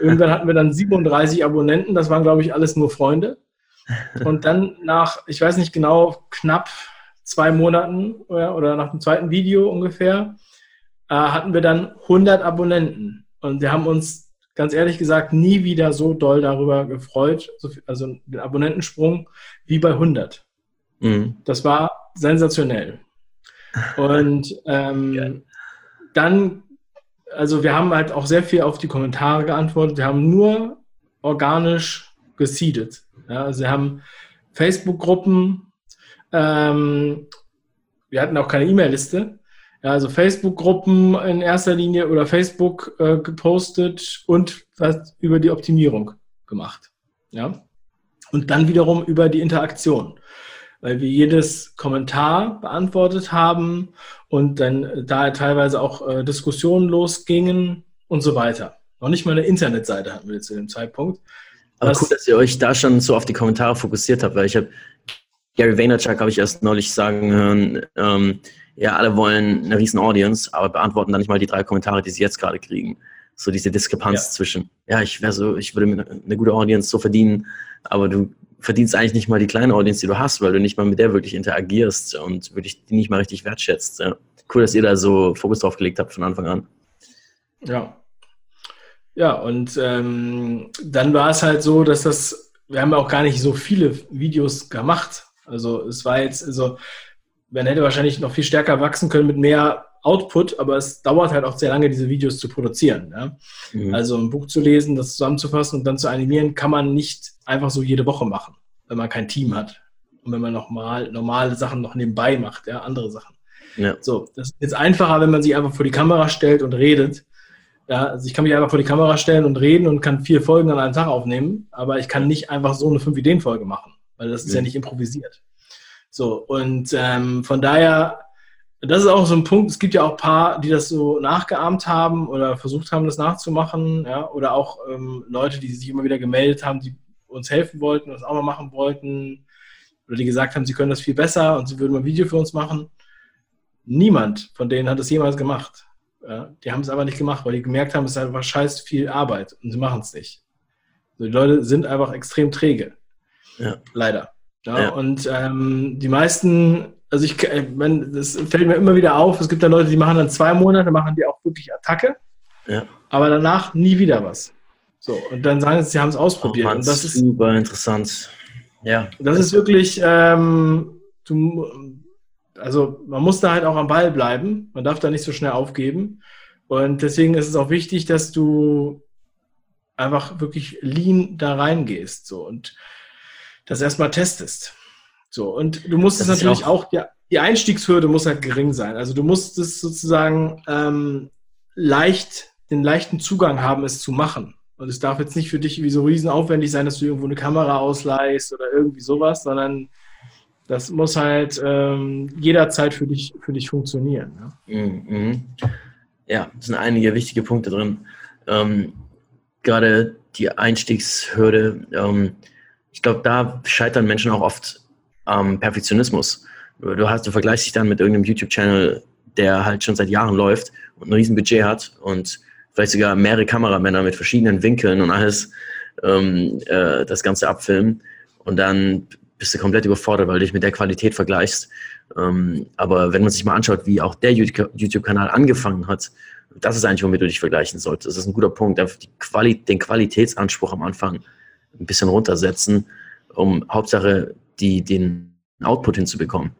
Irgendwann hatten wir dann 37 Abonnenten, das waren, glaube ich, alles nur Freunde. Und dann nach, ich weiß nicht genau, knapp zwei Monaten oder, oder nach dem zweiten Video ungefähr, äh, hatten wir dann 100 Abonnenten. Und wir haben uns ganz ehrlich gesagt nie wieder so doll darüber gefreut, also den Abonnentensprung, wie bei 100. Mhm. Das war sensationell. Und ähm, dann, also wir haben halt auch sehr viel auf die Kommentare geantwortet. Wir haben nur organisch gesiedet. Ja, also wir haben Facebook-Gruppen, ähm, wir hatten auch keine E-Mail-Liste. Ja, also Facebook-Gruppen in erster Linie oder Facebook äh, gepostet und was über die Optimierung gemacht. Ja. Und dann wiederum über die Interaktion, weil wir jedes Kommentar beantwortet haben und dann da teilweise auch äh, Diskussionen losgingen und so weiter. Noch nicht mal eine Internetseite hatten wir zu dem Zeitpunkt. Aber cool, dass ihr euch da schon so auf die Kommentare fokussiert habt, weil ich habe Gary Vaynerchuk habe ich erst neulich sagen hören, ähm, ja, alle wollen eine riesen Audience, aber beantworten dann nicht mal die drei Kommentare, die sie jetzt gerade kriegen. So diese Diskrepanz ja. zwischen, ja, ich wäre so, ich würde mir eine gute Audience so verdienen, aber du verdienst eigentlich nicht mal die kleine Audience, die du hast, weil du nicht mal mit der wirklich interagierst und wirklich die nicht mal richtig wertschätzt. Ja. Cool, dass ihr da so Fokus drauf gelegt habt von Anfang an. Ja. Ja, und ähm, dann war es halt so, dass das, wir haben ja auch gar nicht so viele Videos gemacht. Also es war jetzt, also man hätte wahrscheinlich noch viel stärker wachsen können mit mehr Output, aber es dauert halt auch sehr lange, diese Videos zu produzieren. Ja? Mhm. Also ein Buch zu lesen, das zusammenzufassen und dann zu animieren, kann man nicht einfach so jede Woche machen, wenn man kein Team hat. Und wenn man noch mal normale Sachen noch nebenbei macht, ja, andere Sachen. Ja. So, das ist jetzt einfacher, wenn man sich einfach vor die Kamera stellt und redet. Ja, also ich kann mich einfach vor die Kamera stellen und reden und kann vier Folgen an einem Tag aufnehmen, aber ich kann nicht einfach so eine Fünf-Ideen-Folge machen, weil das ist ja, ja nicht improvisiert. So, und ähm, von daher, das ist auch so ein Punkt, es gibt ja auch ein paar, die das so nachgeahmt haben oder versucht haben, das nachzumachen, ja, oder auch ähm, Leute, die sich immer wieder gemeldet haben, die uns helfen wollten, das auch mal machen wollten, oder die gesagt haben, sie können das viel besser und sie würden mal ein Video für uns machen. Niemand von denen hat das jemals gemacht. Ja, die haben es aber nicht gemacht, weil die gemerkt haben, es ist einfach scheiß viel Arbeit und sie machen es nicht. Also die Leute sind einfach extrem träge. Ja. Leider. Ja, ja. Und ähm, die meisten, also ich, äh, man, das fällt mir immer wieder auf, es gibt da Leute, die machen dann zwei Monate, machen die auch wirklich Attacke, ja. aber danach nie wieder was. So, und dann sagen sie, sie haben es ausprobiert. Oh, und das ist super interessant. Ja. Das ist wirklich, ähm, du, also man muss da halt auch am Ball bleiben, man darf da nicht so schnell aufgeben. Und deswegen ist es auch wichtig, dass du einfach wirklich lean da reingehst. So. Und das erstmal testest. So, und du musst es natürlich auch, auch, ja, die Einstiegshürde muss halt gering sein. Also du musst es sozusagen ähm, leicht, den leichten Zugang haben, es zu machen. Und es darf jetzt nicht für dich wie so riesen aufwendig sein, dass du irgendwo eine Kamera ausleihst oder irgendwie sowas, sondern das muss halt ähm, jederzeit für dich, für dich funktionieren. Ja, mhm. ja sind einige wichtige Punkte drin. Ähm, gerade die Einstiegshürde. Ähm, ich glaube, da scheitern Menschen auch oft am Perfektionismus. Du, hast, du vergleichst dich dann mit irgendeinem YouTube-Channel, der halt schon seit Jahren läuft und ein riesen Budget hat und vielleicht sogar mehrere Kameramänner mit verschiedenen Winkeln und alles ähm, äh, das Ganze abfilmen. Und dann bist du komplett überfordert, weil du dich mit der Qualität vergleichst. Ähm, aber wenn man sich mal anschaut, wie auch der YouTube-Kanal angefangen hat, das ist eigentlich, womit du dich vergleichen solltest. Das ist ein guter Punkt. Quali den Qualitätsanspruch am Anfang ein bisschen runtersetzen, um Hauptsache die, den Output hinzubekommen.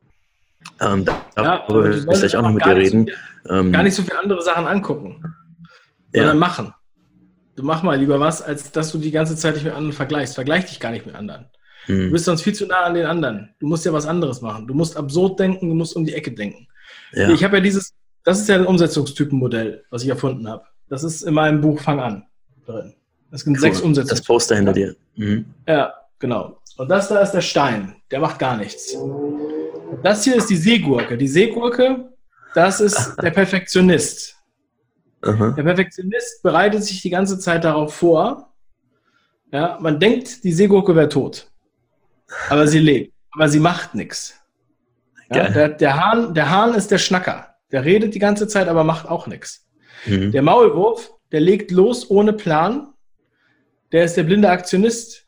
Ähm, da ja, darüber will ich gleich auch noch mit dir reden. So, ähm, gar nicht so viele andere Sachen angucken, sondern ja. machen. Du mach mal lieber was, als dass du die ganze Zeit dich mit anderen vergleichst. Vergleich dich gar nicht mit anderen. Hm. Du bist sonst viel zu nah an den anderen. Du musst ja was anderes machen. Du musst absurd denken, du musst um die Ecke denken. Ja. Ich habe ja dieses, das ist ja ein Umsetzungstypenmodell, was ich erfunden habe. Das ist in meinem Buch Fang an drin. Das sind cool. sechs Umsetzungen. Das Poster hinter dir. Mhm. Ja, genau. Und das da ist der Stein. Der macht gar nichts. Das hier ist die Seegurke. Die Seegurke, das ist der Perfektionist. Aha. Der Perfektionist bereitet sich die ganze Zeit darauf vor. Ja, man denkt, die Seegurke wäre tot. Aber sie lebt. Aber sie macht nichts. Ja, der, der, Hahn, der Hahn ist der Schnacker. Der redet die ganze Zeit, aber macht auch nichts. Mhm. Der Maulwurf, der legt los ohne Plan. Der ist der blinde Aktionist.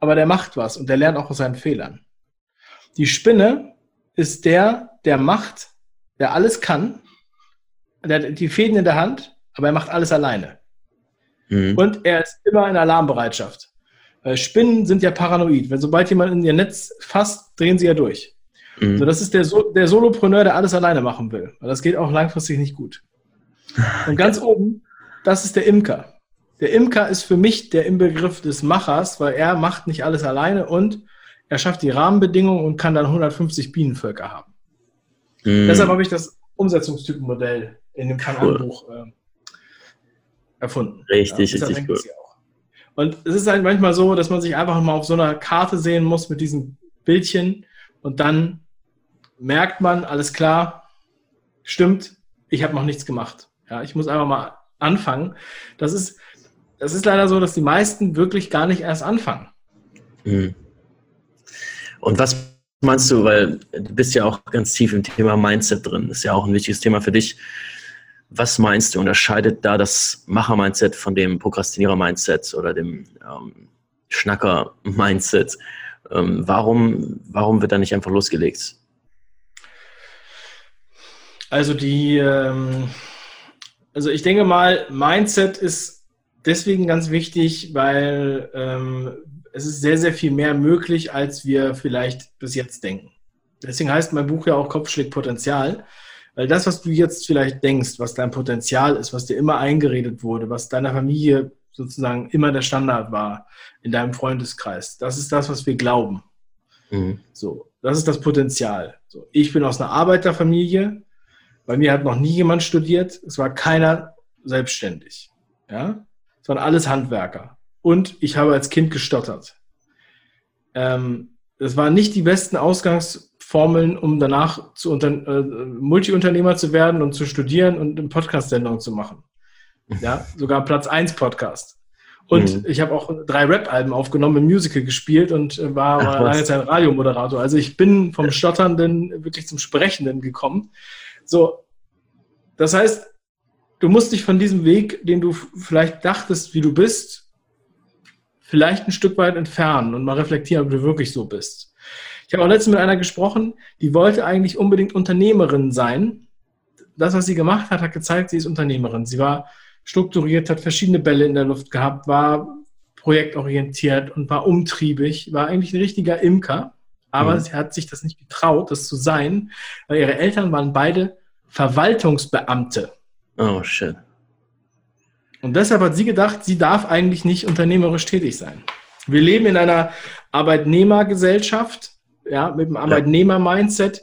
Aber der macht was und der lernt auch aus seinen Fehlern. Die Spinne ist der, der macht, der alles kann, der hat die Fäden in der Hand, aber er macht alles alleine. Mhm. Und er ist immer in Alarmbereitschaft. Spinnen sind ja paranoid. Wenn sobald jemand in ihr Netz fasst, drehen sie ja durch. Mhm. So, das ist der, so der Solopreneur, der alles alleine machen will. Weil das geht auch langfristig nicht gut. Und ganz oben, das ist der Imker. Der Imker ist für mich der Inbegriff des Machers, weil er macht nicht alles alleine und er schafft die Rahmenbedingungen und kann dann 150 Bienenvölker haben. Mm. Deshalb habe ich das Umsetzungstypenmodell in dem Kanalbuch cool. äh, erfunden. Richtig, ja, richtig cool. Und es ist halt manchmal so, dass man sich einfach mal auf so einer Karte sehen muss mit diesen Bildchen und dann merkt man, alles klar, stimmt, ich habe noch nichts gemacht. Ja, ich muss einfach mal anfangen. Das ist, das ist leider so, dass die meisten wirklich gar nicht erst anfangen. Mhm. Und was meinst du, weil du bist ja auch ganz tief im Thema Mindset drin, ist ja auch ein wichtiges Thema für dich. Was meinst du, unterscheidet da das Macher-Mindset von dem Prokrastinierer-Mindset oder dem ähm, Schnacker-Mindset? Ähm, warum, warum wird da nicht einfach losgelegt? Also die, ähm, also ich denke mal, Mindset ist deswegen ganz wichtig, weil ähm, es ist sehr, sehr viel mehr möglich, als wir vielleicht bis jetzt denken. Deswegen heißt mein Buch ja auch Kopfschlägpotenzial, weil das, was du jetzt vielleicht denkst, was dein Potenzial ist, was dir immer eingeredet wurde, was deiner Familie sozusagen immer der Standard war in deinem Freundeskreis, das ist das, was wir glauben. Mhm. So, das ist das Potenzial. So, ich bin aus einer Arbeiterfamilie. Bei mir hat noch nie jemand studiert. Es war keiner selbstständig. Ja, es waren alles Handwerker und ich habe als Kind gestottert. Ähm, das waren nicht die besten Ausgangsformeln, um danach zu unter, äh, Multiunternehmer zu werden und zu studieren und eine Podcast-Sendung zu machen. Ja, sogar Platz 1 Podcast. Und mhm. ich habe auch drei Rap-Alben aufgenommen, im Musical gespielt und war, war lange Zeit Radiomoderator. Also ich bin vom Stotternden wirklich zum Sprechenden gekommen. So, das heißt, du musst dich von diesem Weg, den du vielleicht dachtest, wie du bist, vielleicht ein Stück weit entfernen und mal reflektieren, ob du wirklich so bist. Ich habe auch letztens mit einer gesprochen, die wollte eigentlich unbedingt Unternehmerin sein. Das, was sie gemacht hat, hat gezeigt, sie ist Unternehmerin. Sie war strukturiert, hat verschiedene Bälle in der Luft gehabt, war projektorientiert und war umtriebig, war eigentlich ein richtiger Imker. Aber mhm. sie hat sich das nicht getraut, das zu sein, weil ihre Eltern waren beide Verwaltungsbeamte. Oh, shit. Und deshalb hat sie gedacht, sie darf eigentlich nicht unternehmerisch tätig sein. Wir leben in einer Arbeitnehmergesellschaft, ja, mit einem Arbeitnehmer-Mindset.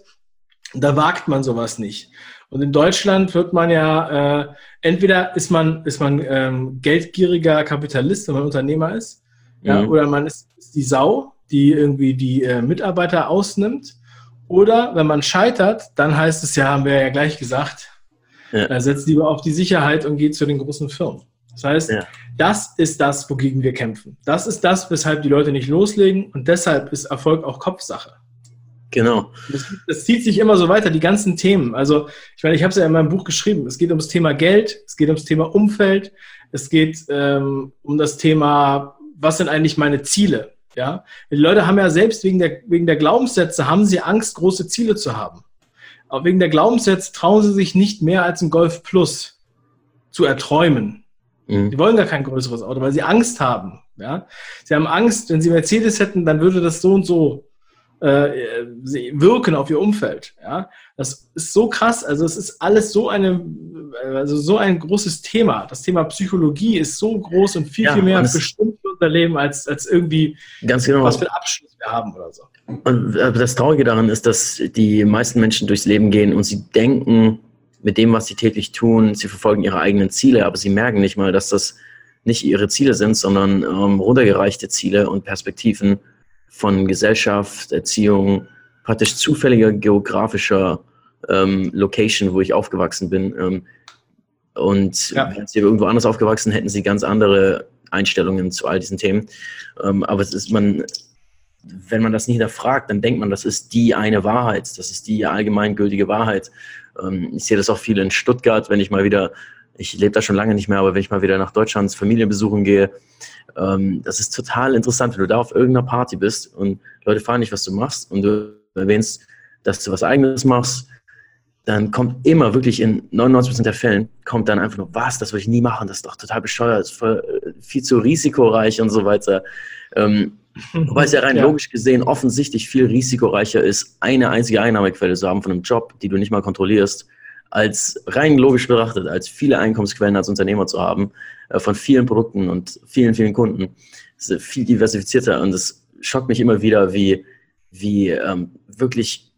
Da wagt man sowas nicht. Und in Deutschland wird man ja, äh, entweder ist man, ist man ähm, geldgieriger Kapitalist, wenn man Unternehmer ist, ja, mhm. oder man ist, ist, die Sau, die irgendwie die äh, Mitarbeiter ausnimmt. Oder wenn man scheitert, dann heißt es ja, haben wir ja gleich gesagt, ja. äh, setzt lieber auf die Sicherheit und geht zu den großen Firmen. Das heißt, ja. das ist das, wogegen wir kämpfen. Das ist das, weshalb die Leute nicht loslegen und deshalb ist Erfolg auch Kopfsache. Genau. Das, das, zieht sich immer so weiter, die ganzen Themen. Also, ich meine, ich habe es ja in meinem Buch geschrieben. Es geht ums Thema Geld, es geht ums Thema Umfeld, es geht ähm, um das Thema, was sind eigentlich meine Ziele? Ja, die Leute haben ja selbst wegen der, wegen der Glaubenssätze haben sie Angst, große Ziele zu haben. Aber wegen der Glaubenssätze trauen sie sich nicht mehr als ein Golf Plus zu erträumen. Mhm. Die wollen gar kein größeres Auto, weil sie Angst haben. Ja, sie haben Angst, wenn sie Mercedes hätten, dann würde das so und so äh, wirken auf ihr Umfeld. Ja, das ist so krass. Also es ist alles so eine, also so ein großes Thema. Das Thema Psychologie ist so groß und viel ja, viel mehr bestimmt für unser Leben als als irgendwie ganz genau. was für Abschluss wir haben oder so. Und äh, das Traurige daran ist, dass die meisten Menschen durchs Leben gehen und sie denken mit dem, was sie täglich tun, sie verfolgen ihre eigenen Ziele, aber sie merken nicht mal, dass das nicht ihre Ziele sind, sondern ähm, runtergereichte Ziele und Perspektiven von Gesellschaft, Erziehung, praktisch zufälliger geografischer ähm, Location, wo ich aufgewachsen bin. Ähm, und ja. wären sie irgendwo anders aufgewachsen, hätten sie ganz andere Einstellungen zu all diesen Themen. Ähm, aber es ist man, wenn man das nicht hinterfragt, dann denkt man, das ist die eine Wahrheit, das ist die allgemeingültige Wahrheit. Ähm, ich sehe das auch viel in Stuttgart, wenn ich mal wieder ich lebe da schon lange nicht mehr, aber wenn ich mal wieder nach Deutschland Familie besuchen gehe, ähm, das ist total interessant, wenn du da auf irgendeiner Party bist und Leute fragen dich, was du machst und du erwähnst, dass du was Eigenes machst, dann kommt immer wirklich in 99% der Fällen kommt dann einfach nur, was, das würde ich nie machen, das ist doch total bescheuert, ist äh, viel zu risikoreich und so weiter. Ähm, wobei es ja rein ja. logisch gesehen offensichtlich viel risikoreicher ist, eine einzige Einnahmequelle zu haben von einem Job, die du nicht mal kontrollierst, als rein logisch betrachtet, als viele Einkommensquellen als Unternehmer zu haben, äh, von vielen Produkten und vielen, vielen Kunden. Das ist viel diversifizierter und es schockt mich immer wieder, wie, wie ähm, wirklich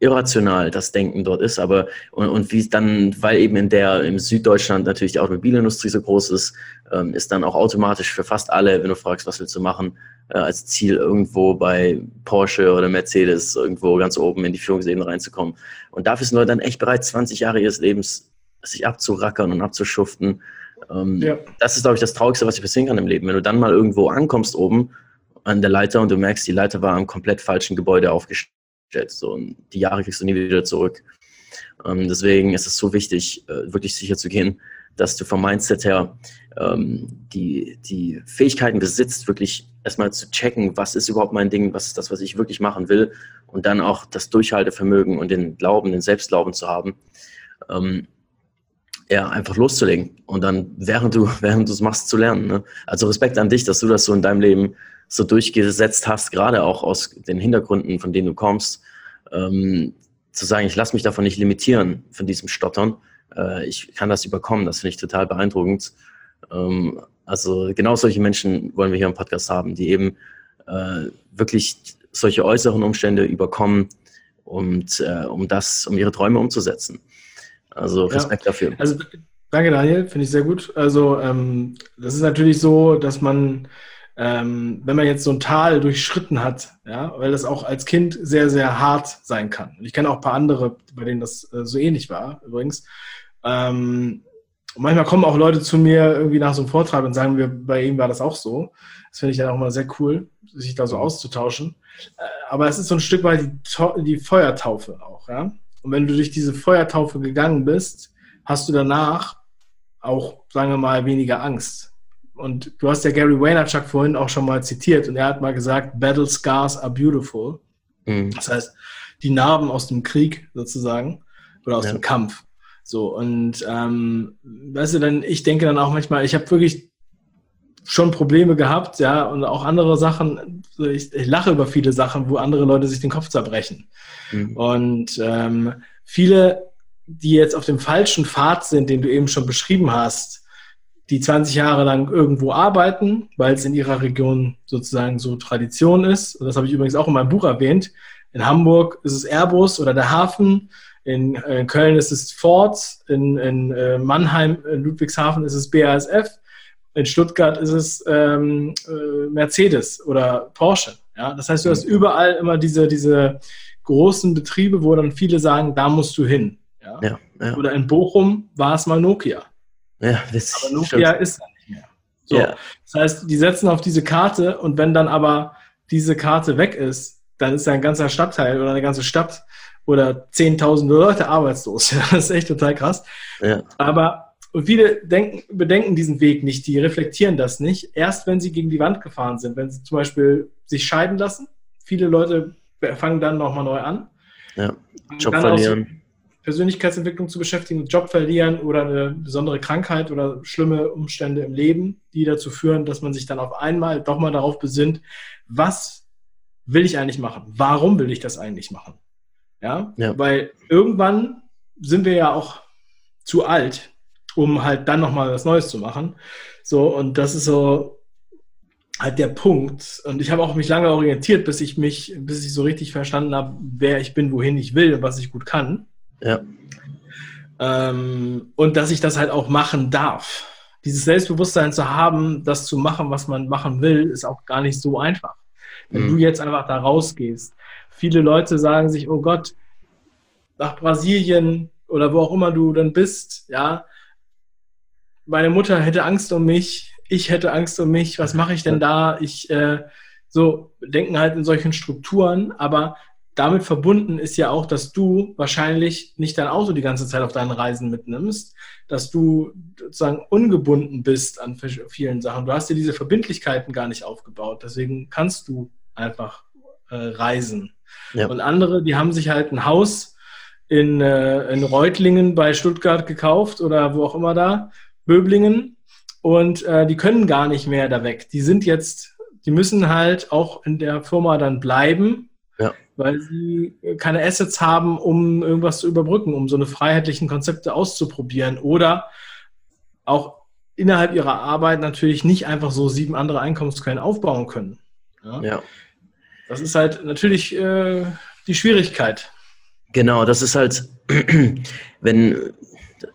irrational das Denken dort ist, aber und, und wie es dann, weil eben in der im Süddeutschland natürlich die Automobilindustrie so groß ist, ähm, ist dann auch automatisch für fast alle, wenn du fragst, was willst du machen, äh, als Ziel irgendwo bei Porsche oder Mercedes irgendwo ganz oben in die Führungsebene reinzukommen. Und dafür sind Leute dann echt bereit, 20 Jahre ihres Lebens sich abzurackern und abzuschuften. Ähm, ja. Das ist, glaube ich, das Traurigste, was dir passieren kann im Leben. Wenn du dann mal irgendwo ankommst oben an der Leiter und du merkst, die Leiter war am komplett falschen Gebäude aufgestellt. So, und die Jahre kriegst du nie wieder zurück. Ähm, deswegen ist es so wichtig, äh, wirklich sicher zu gehen, dass du vom Mindset her ähm, die, die Fähigkeiten besitzt, wirklich erstmal zu checken, was ist überhaupt mein Ding, was ist das, was ich wirklich machen will und dann auch das Durchhaltevermögen und den Glauben, den Selbstglauben zu haben, ähm, ja, einfach loszulegen und dann, während du, während es machst, zu lernen. Ne? Also Respekt an dich, dass du das so in deinem Leben so durchgesetzt hast, gerade auch aus den Hintergründen, von denen du kommst, ähm, zu sagen, ich lasse mich davon nicht limitieren, von diesem Stottern. Äh, ich kann das überkommen, das finde ich total beeindruckend. Ähm, also genau solche Menschen wollen wir hier im Podcast haben, die eben äh, wirklich solche äußeren Umstände überkommen und äh, um das, um ihre Träume umzusetzen. Also Respekt ja. dafür. Also danke Daniel, finde ich sehr gut. Also ähm, das ist natürlich so, dass man, ähm, wenn man jetzt so ein Tal durchschritten hat, ja, weil das auch als Kind sehr, sehr hart sein kann. Und ich kenne auch ein paar andere, bei denen das äh, so ähnlich war, übrigens. Ähm, manchmal kommen auch Leute zu mir irgendwie nach so einem Vortrag und sagen, wir, bei ihm war das auch so. Das finde ich dann auch mal sehr cool, sich da so auszutauschen. Äh, aber es ist so ein Stück weit die, die Feuertaufe auch, ja. Und wenn du durch diese Feuertaufe gegangen bist, hast du danach auch, sagen wir mal, weniger Angst. Und du hast ja Gary Vaynerchuk vorhin auch schon mal zitiert und er hat mal gesagt, Battle Scars are beautiful. Mhm. Das heißt, die Narben aus dem Krieg sozusagen oder aus ja. dem Kampf. So, und ähm, weißt du, dann, ich denke dann auch manchmal, ich habe wirklich schon Probleme gehabt, ja, und auch andere Sachen. Ich, ich, lache über viele Sachen, wo andere Leute sich den Kopf zerbrechen. Mhm. Und ähm, viele, die jetzt auf dem falschen Pfad sind, den du eben schon beschrieben hast, die 20 Jahre lang irgendwo arbeiten, weil es in ihrer Region sozusagen so Tradition ist. Und das habe ich übrigens auch in meinem Buch erwähnt. In Hamburg ist es Airbus oder der Hafen. In, in Köln ist es Ford, in, in äh, Mannheim, in Ludwigshafen ist es BASF, in Stuttgart ist es ähm, äh, Mercedes oder Porsche. Ja? Das heißt, du hast mhm. überall immer diese, diese großen Betriebe, wo dann viele sagen, da musst du hin. Ja? ja, ja. Oder in Bochum war es mal Nokia. Ja, das aber Nokia stimmt. ist da nicht mehr. So. Ja. Das heißt, die setzen auf diese Karte und wenn dann aber diese Karte weg ist, dann ist ein ganzer Stadtteil oder eine ganze Stadt oder zehntausende Leute arbeitslos. das ist echt total krass. Ja. Aber Und viele denken, bedenken diesen Weg nicht, die reflektieren das nicht. Erst wenn sie gegen die Wand gefahren sind, wenn sie zum Beispiel sich scheiden lassen. Viele Leute fangen dann nochmal neu an. Ja, Job verlieren. Persönlichkeitsentwicklung zu beschäftigen, Job verlieren oder eine besondere Krankheit oder schlimme Umstände im Leben, die dazu führen, dass man sich dann auf einmal doch mal darauf besinnt, was will ich eigentlich machen? Warum will ich das eigentlich machen? Ja, ja. weil irgendwann sind wir ja auch zu alt, um halt dann nochmal was Neues zu machen. So, und das ist so halt der Punkt. Und ich habe auch mich lange orientiert, bis ich mich, bis ich so richtig verstanden habe, wer ich bin, wohin ich will und was ich gut kann. Ja. Ähm, und dass ich das halt auch machen darf. Dieses Selbstbewusstsein zu haben, das zu machen, was man machen will, ist auch gar nicht so einfach. Wenn mhm. du jetzt einfach da rausgehst. Viele Leute sagen sich, oh Gott, nach Brasilien oder wo auch immer du dann bist, ja, meine Mutter hätte Angst um mich, ich hätte Angst um mich, was mache ich denn da? Ich äh, so denken halt in solchen Strukturen, aber damit verbunden ist ja auch, dass du wahrscheinlich nicht dein Auto die ganze Zeit auf deinen Reisen mitnimmst, dass du sozusagen ungebunden bist an vielen Sachen. Du hast dir diese Verbindlichkeiten gar nicht aufgebaut, deswegen kannst du einfach äh, reisen. Ja. Und andere, die haben sich halt ein Haus in, äh, in Reutlingen bei Stuttgart gekauft oder wo auch immer da, Böblingen, und äh, die können gar nicht mehr da weg. Die sind jetzt, die müssen halt auch in der Firma dann bleiben, ja. weil sie keine Assets haben, um irgendwas zu überbrücken, um so eine freiheitlichen Konzepte auszuprobieren oder auch innerhalb ihrer Arbeit natürlich nicht einfach so sieben andere Einkommensquellen aufbauen können. Ja. ja. Das ist halt natürlich äh, die Schwierigkeit. Genau, das ist halt, wenn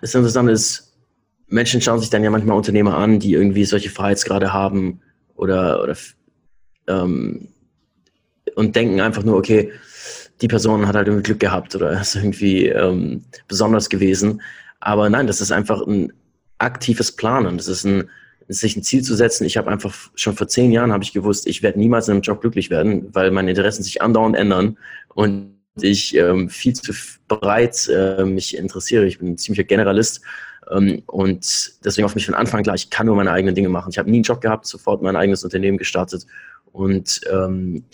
es interessant ist, Menschen schauen sich dann ja manchmal Unternehmer an, die irgendwie solche Freiheitsgrade haben oder, oder ähm, und denken einfach nur, okay, die Person hat halt irgendwie Glück gehabt oder ist irgendwie ähm, besonders gewesen. Aber nein, das ist einfach ein aktives Planen. Das ist ein, sich ein Ziel zu setzen. Ich habe einfach schon vor zehn Jahren habe ich gewusst, ich werde niemals in einem Job glücklich werden, weil meine Interessen sich andauernd ändern und ich ähm, viel zu breit äh, mich interessiere. Ich bin ein ziemlicher Generalist ähm, und deswegen auf mich von Anfang klar, ich kann nur meine eigenen Dinge machen. Ich habe nie einen Job gehabt, sofort mein eigenes Unternehmen gestartet und ähm,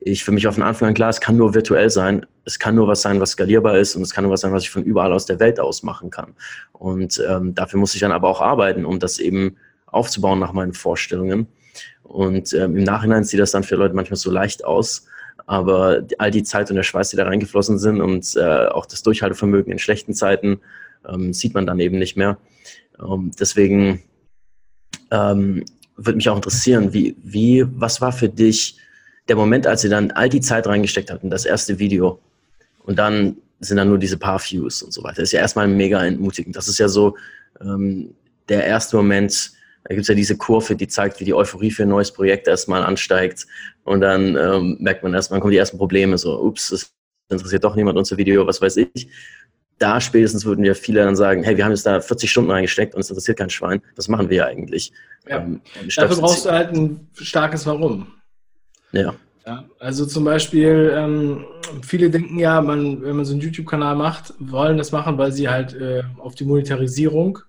ich für mich auf von Anfang an klar, es kann nur virtuell sein, es kann nur was sein, was skalierbar ist und es kann nur was sein, was ich von überall aus der Welt aus machen kann. Und ähm, dafür muss ich dann aber auch arbeiten, um das eben aufzubauen nach meinen Vorstellungen. Und ähm, im Nachhinein sieht das dann für Leute manchmal so leicht aus, aber all die Zeit und der Schweiß, die da reingeflossen sind und äh, auch das Durchhaltevermögen in schlechten Zeiten, ähm, sieht man dann eben nicht mehr. Ähm, deswegen ähm, würde mich auch interessieren, wie, wie, was war für dich der Moment, als ihr dann all die Zeit reingesteckt habt in das erste Video und dann sind dann nur diese paar Views und so weiter. Das ist ja erstmal mega entmutigend. Das ist ja so ähm, der erste Moment, da gibt es ja diese Kurve, die zeigt, wie die Euphorie für ein neues Projekt erstmal ansteigt und dann ähm, merkt man erstmal, kommen die ersten Probleme, so, ups, das interessiert doch niemand unser Video, was weiß ich da spätestens würden ja viele dann sagen, hey, wir haben jetzt da 40 Stunden reingesteckt und es interessiert kein Schwein. Das machen wir ja eigentlich. Ja. Ähm, Dafür brauchst du halt ein starkes Warum. Ja. ja also zum Beispiel, ähm, viele denken ja, man, wenn man so einen YouTube-Kanal macht, wollen das machen, weil sie halt äh, auf die Monetarisierung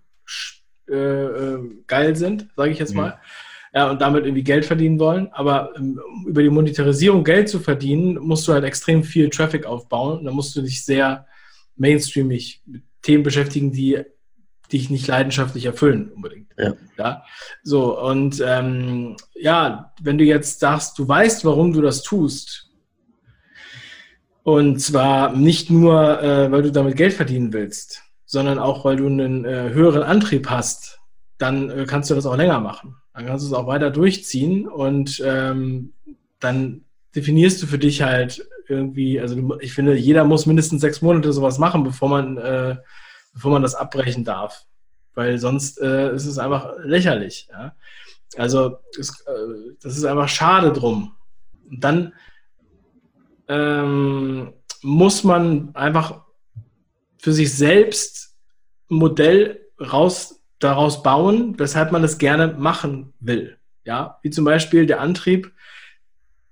äh, äh, geil sind, sage ich jetzt mhm. mal. Ja, und damit irgendwie Geld verdienen wollen. Aber um ähm, über die Monetarisierung Geld zu verdienen, musst du halt extrem viel Traffic aufbauen. Da musst du dich sehr mainstreamig mit Themen beschäftigen, die dich nicht leidenschaftlich erfüllen unbedingt. Ja. ja? So, und ähm, ja, wenn du jetzt sagst, du weißt, warum du das tust, und zwar nicht nur, äh, weil du damit Geld verdienen willst, sondern auch, weil du einen äh, höheren Antrieb hast, dann äh, kannst du das auch länger machen. Dann kannst du es auch weiter durchziehen und ähm, dann definierst du für dich halt irgendwie, also du, ich finde, jeder muss mindestens sechs Monate sowas machen, bevor man, äh, bevor man das abbrechen darf. Weil sonst äh, ist es einfach lächerlich. Ja? Also es, äh, das ist einfach schade drum. Und dann ähm, muss man einfach für sich selbst ein Modell raus, daraus bauen, weshalb man das gerne machen will. Ja, wie zum Beispiel der Antrieb,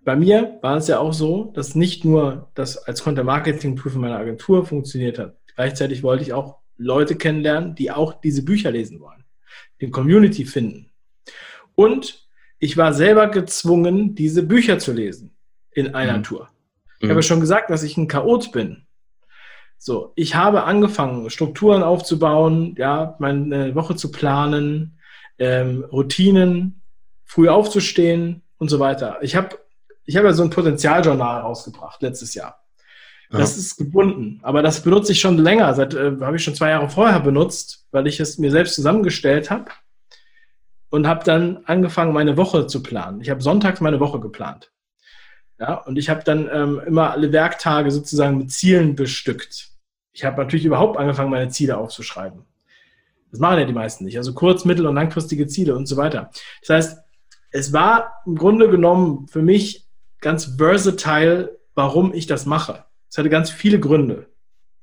bei mir war es ja auch so, dass nicht nur das als Content-Marketing-Tool für meine Agentur funktioniert hat. Gleichzeitig wollte ich auch Leute kennenlernen, die auch diese Bücher lesen wollen, den Community finden. Und ich war selber gezwungen, diese Bücher zu lesen in einer mhm. Tour. Ich mhm. habe schon gesagt, dass ich ein Chaot bin. So, ich habe angefangen, Strukturen aufzubauen, ja, meine Woche zu planen, ähm, Routinen, früh aufzustehen und so weiter. Ich habe ich hab ja so ein Potenzialjournal rausgebracht letztes Jahr. Das ja. ist gebunden, aber das benutze ich schon länger. Seit äh, habe ich schon zwei Jahre vorher benutzt, weil ich es mir selbst zusammengestellt habe und habe dann angefangen, meine Woche zu planen. Ich habe sonntags meine Woche geplant. Ja, und ich habe dann ähm, immer alle Werktage sozusagen mit Zielen bestückt. Ich habe natürlich überhaupt angefangen, meine Ziele aufzuschreiben. Das machen ja die meisten nicht. Also kurz-, mittel- und langfristige Ziele und so weiter. Das heißt, es war im Grunde genommen für mich ganz versatile, warum ich das mache. Es hatte ganz viele Gründe.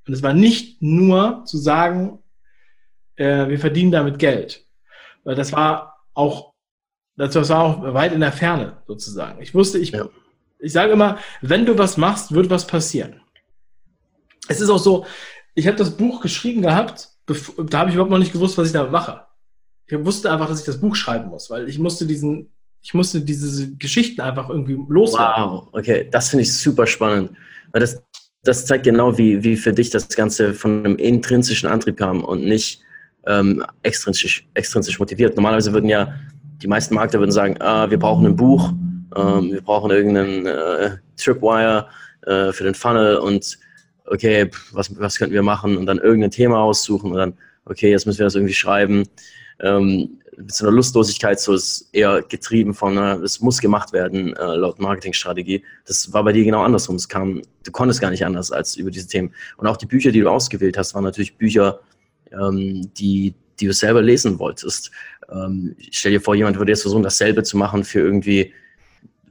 Und es war nicht nur zu sagen, äh, wir verdienen damit Geld. Weil das war auch, das war auch weit in der Ferne sozusagen. Ich wusste, ich, ja. ich sage immer, wenn du was machst, wird was passieren. Es ist auch so, ich habe das Buch geschrieben gehabt, da habe ich überhaupt noch nicht gewusst, was ich damit mache. Ich wusste einfach, dass ich das Buch schreiben muss, weil ich musste diesen, ich musste diese Geschichten einfach irgendwie loswerden. Wow, okay, das finde ich super spannend. Weil das, das zeigt genau, wie, wie für dich das Ganze von einem intrinsischen Antrieb kam und nicht ähm, extrinsisch, extrinsisch motiviert. Normalerweise würden ja die meisten Markter würden sagen, ah, wir brauchen ein Buch, ähm, wir brauchen irgendeinen äh, Tripwire äh, für den Funnel und okay, was, was könnten wir machen und dann irgendein Thema aussuchen und dann, okay, jetzt müssen wir das irgendwie schreiben. Ähm, so einer Lustlosigkeit, so ist eher getrieben von, äh, es muss gemacht werden, äh, laut Marketingstrategie. Das war bei dir genau andersrum. Es kam, du konntest gar nicht anders als über diese Themen. Und auch die Bücher, die du ausgewählt hast, waren natürlich Bücher, ähm, die, die du selber lesen wolltest. Ähm, stell dir vor, jemand würde jetzt versuchen, dasselbe zu machen für irgendwie,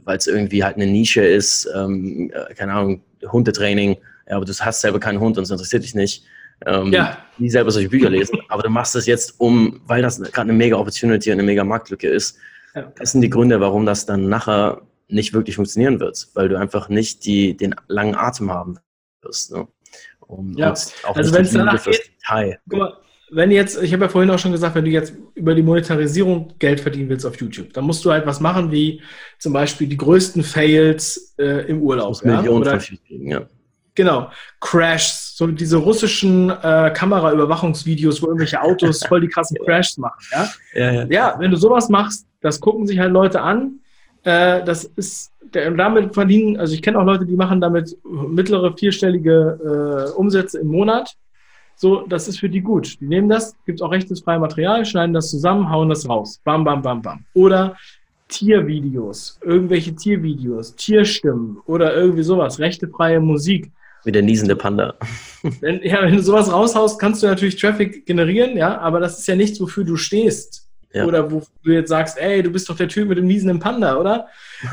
weil es irgendwie halt eine Nische ist, ähm, äh, keine Ahnung, Hundetraining, aber du hast selber keinen Hund und es interessiert dich nicht. Ähm, ja. Nie selber solche Bücher lesen, aber du machst das jetzt um, weil das gerade eine mega Opportunity und eine mega Marktlücke ist. Ja. Das sind die Gründe, warum das dann nachher nicht wirklich funktionieren wird, weil du einfach nicht die, den langen Atem haben wirst. Ne? Um, ja, also wenn es danach geht, guck mal, wenn jetzt, ich habe ja vorhin auch schon gesagt, wenn du jetzt über die Monetarisierung Geld verdienen willst auf YouTube, dann musst du halt was machen wie zum Beispiel die größten Fails äh, im Urlaub. Ja? Millionen Oder, kriegen, ja. Genau, Crashs, so diese russischen äh, Kameraüberwachungsvideos, wo irgendwelche Autos voll die krassen Crashs machen. Ja? Ja, ja. ja, wenn du sowas machst, das gucken sich halt Leute an. Äh, das ist, der, damit verdienen, also ich kenne auch Leute, die machen damit mittlere vierstellige äh, Umsätze im Monat. So, das ist für die gut. Die nehmen das, gibt auch rechtsfreie Material, schneiden das zusammen, hauen das raus. Bam, bam, bam, bam. Oder Tiervideos, irgendwelche Tiervideos, Tierstimmen oder irgendwie sowas, rechtefreie Musik. Wie der niesende Panda. Wenn, ja, wenn du sowas raushaust, kannst du natürlich Traffic generieren, ja, aber das ist ja nichts, wofür du stehst. Ja. Oder wo du jetzt sagst, ey, du bist doch der Typ mit dem niesenden Panda, oder?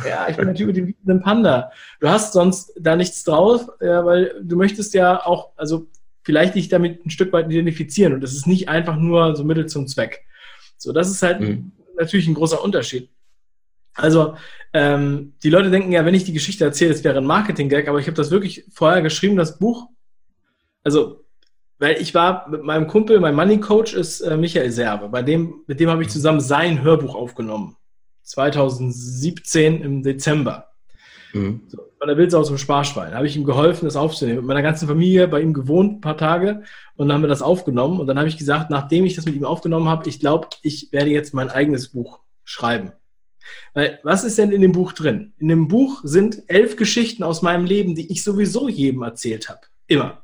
Ja, ich bin der Typ mit dem niesenden Panda. Du hast sonst da nichts drauf, ja, weil du möchtest ja auch, also vielleicht dich damit ein Stück weit identifizieren und das ist nicht einfach nur so Mittel zum Zweck. So, das ist halt mhm. natürlich ein großer Unterschied. Also ähm, die Leute denken ja, wenn ich die Geschichte erzähle, es wäre ein Marketing-Gag, aber ich habe das wirklich vorher geschrieben, das Buch. Also, weil ich war mit meinem Kumpel, mein Money-Coach ist äh, Michael Serbe, bei dem, mit dem habe ich zusammen sein Hörbuch aufgenommen. 2017 im Dezember. Mhm. So, von der Wilds aus dem Sparschwein. Habe ich ihm geholfen, das aufzunehmen. Mit meiner ganzen Familie bei ihm gewohnt, ein paar Tage. Und dann haben wir das aufgenommen. Und dann habe ich gesagt, nachdem ich das mit ihm aufgenommen habe, ich glaube, ich werde jetzt mein eigenes Buch schreiben. Weil, was ist denn in dem Buch drin? In dem Buch sind elf Geschichten aus meinem Leben, die ich sowieso jedem erzählt habe. Immer.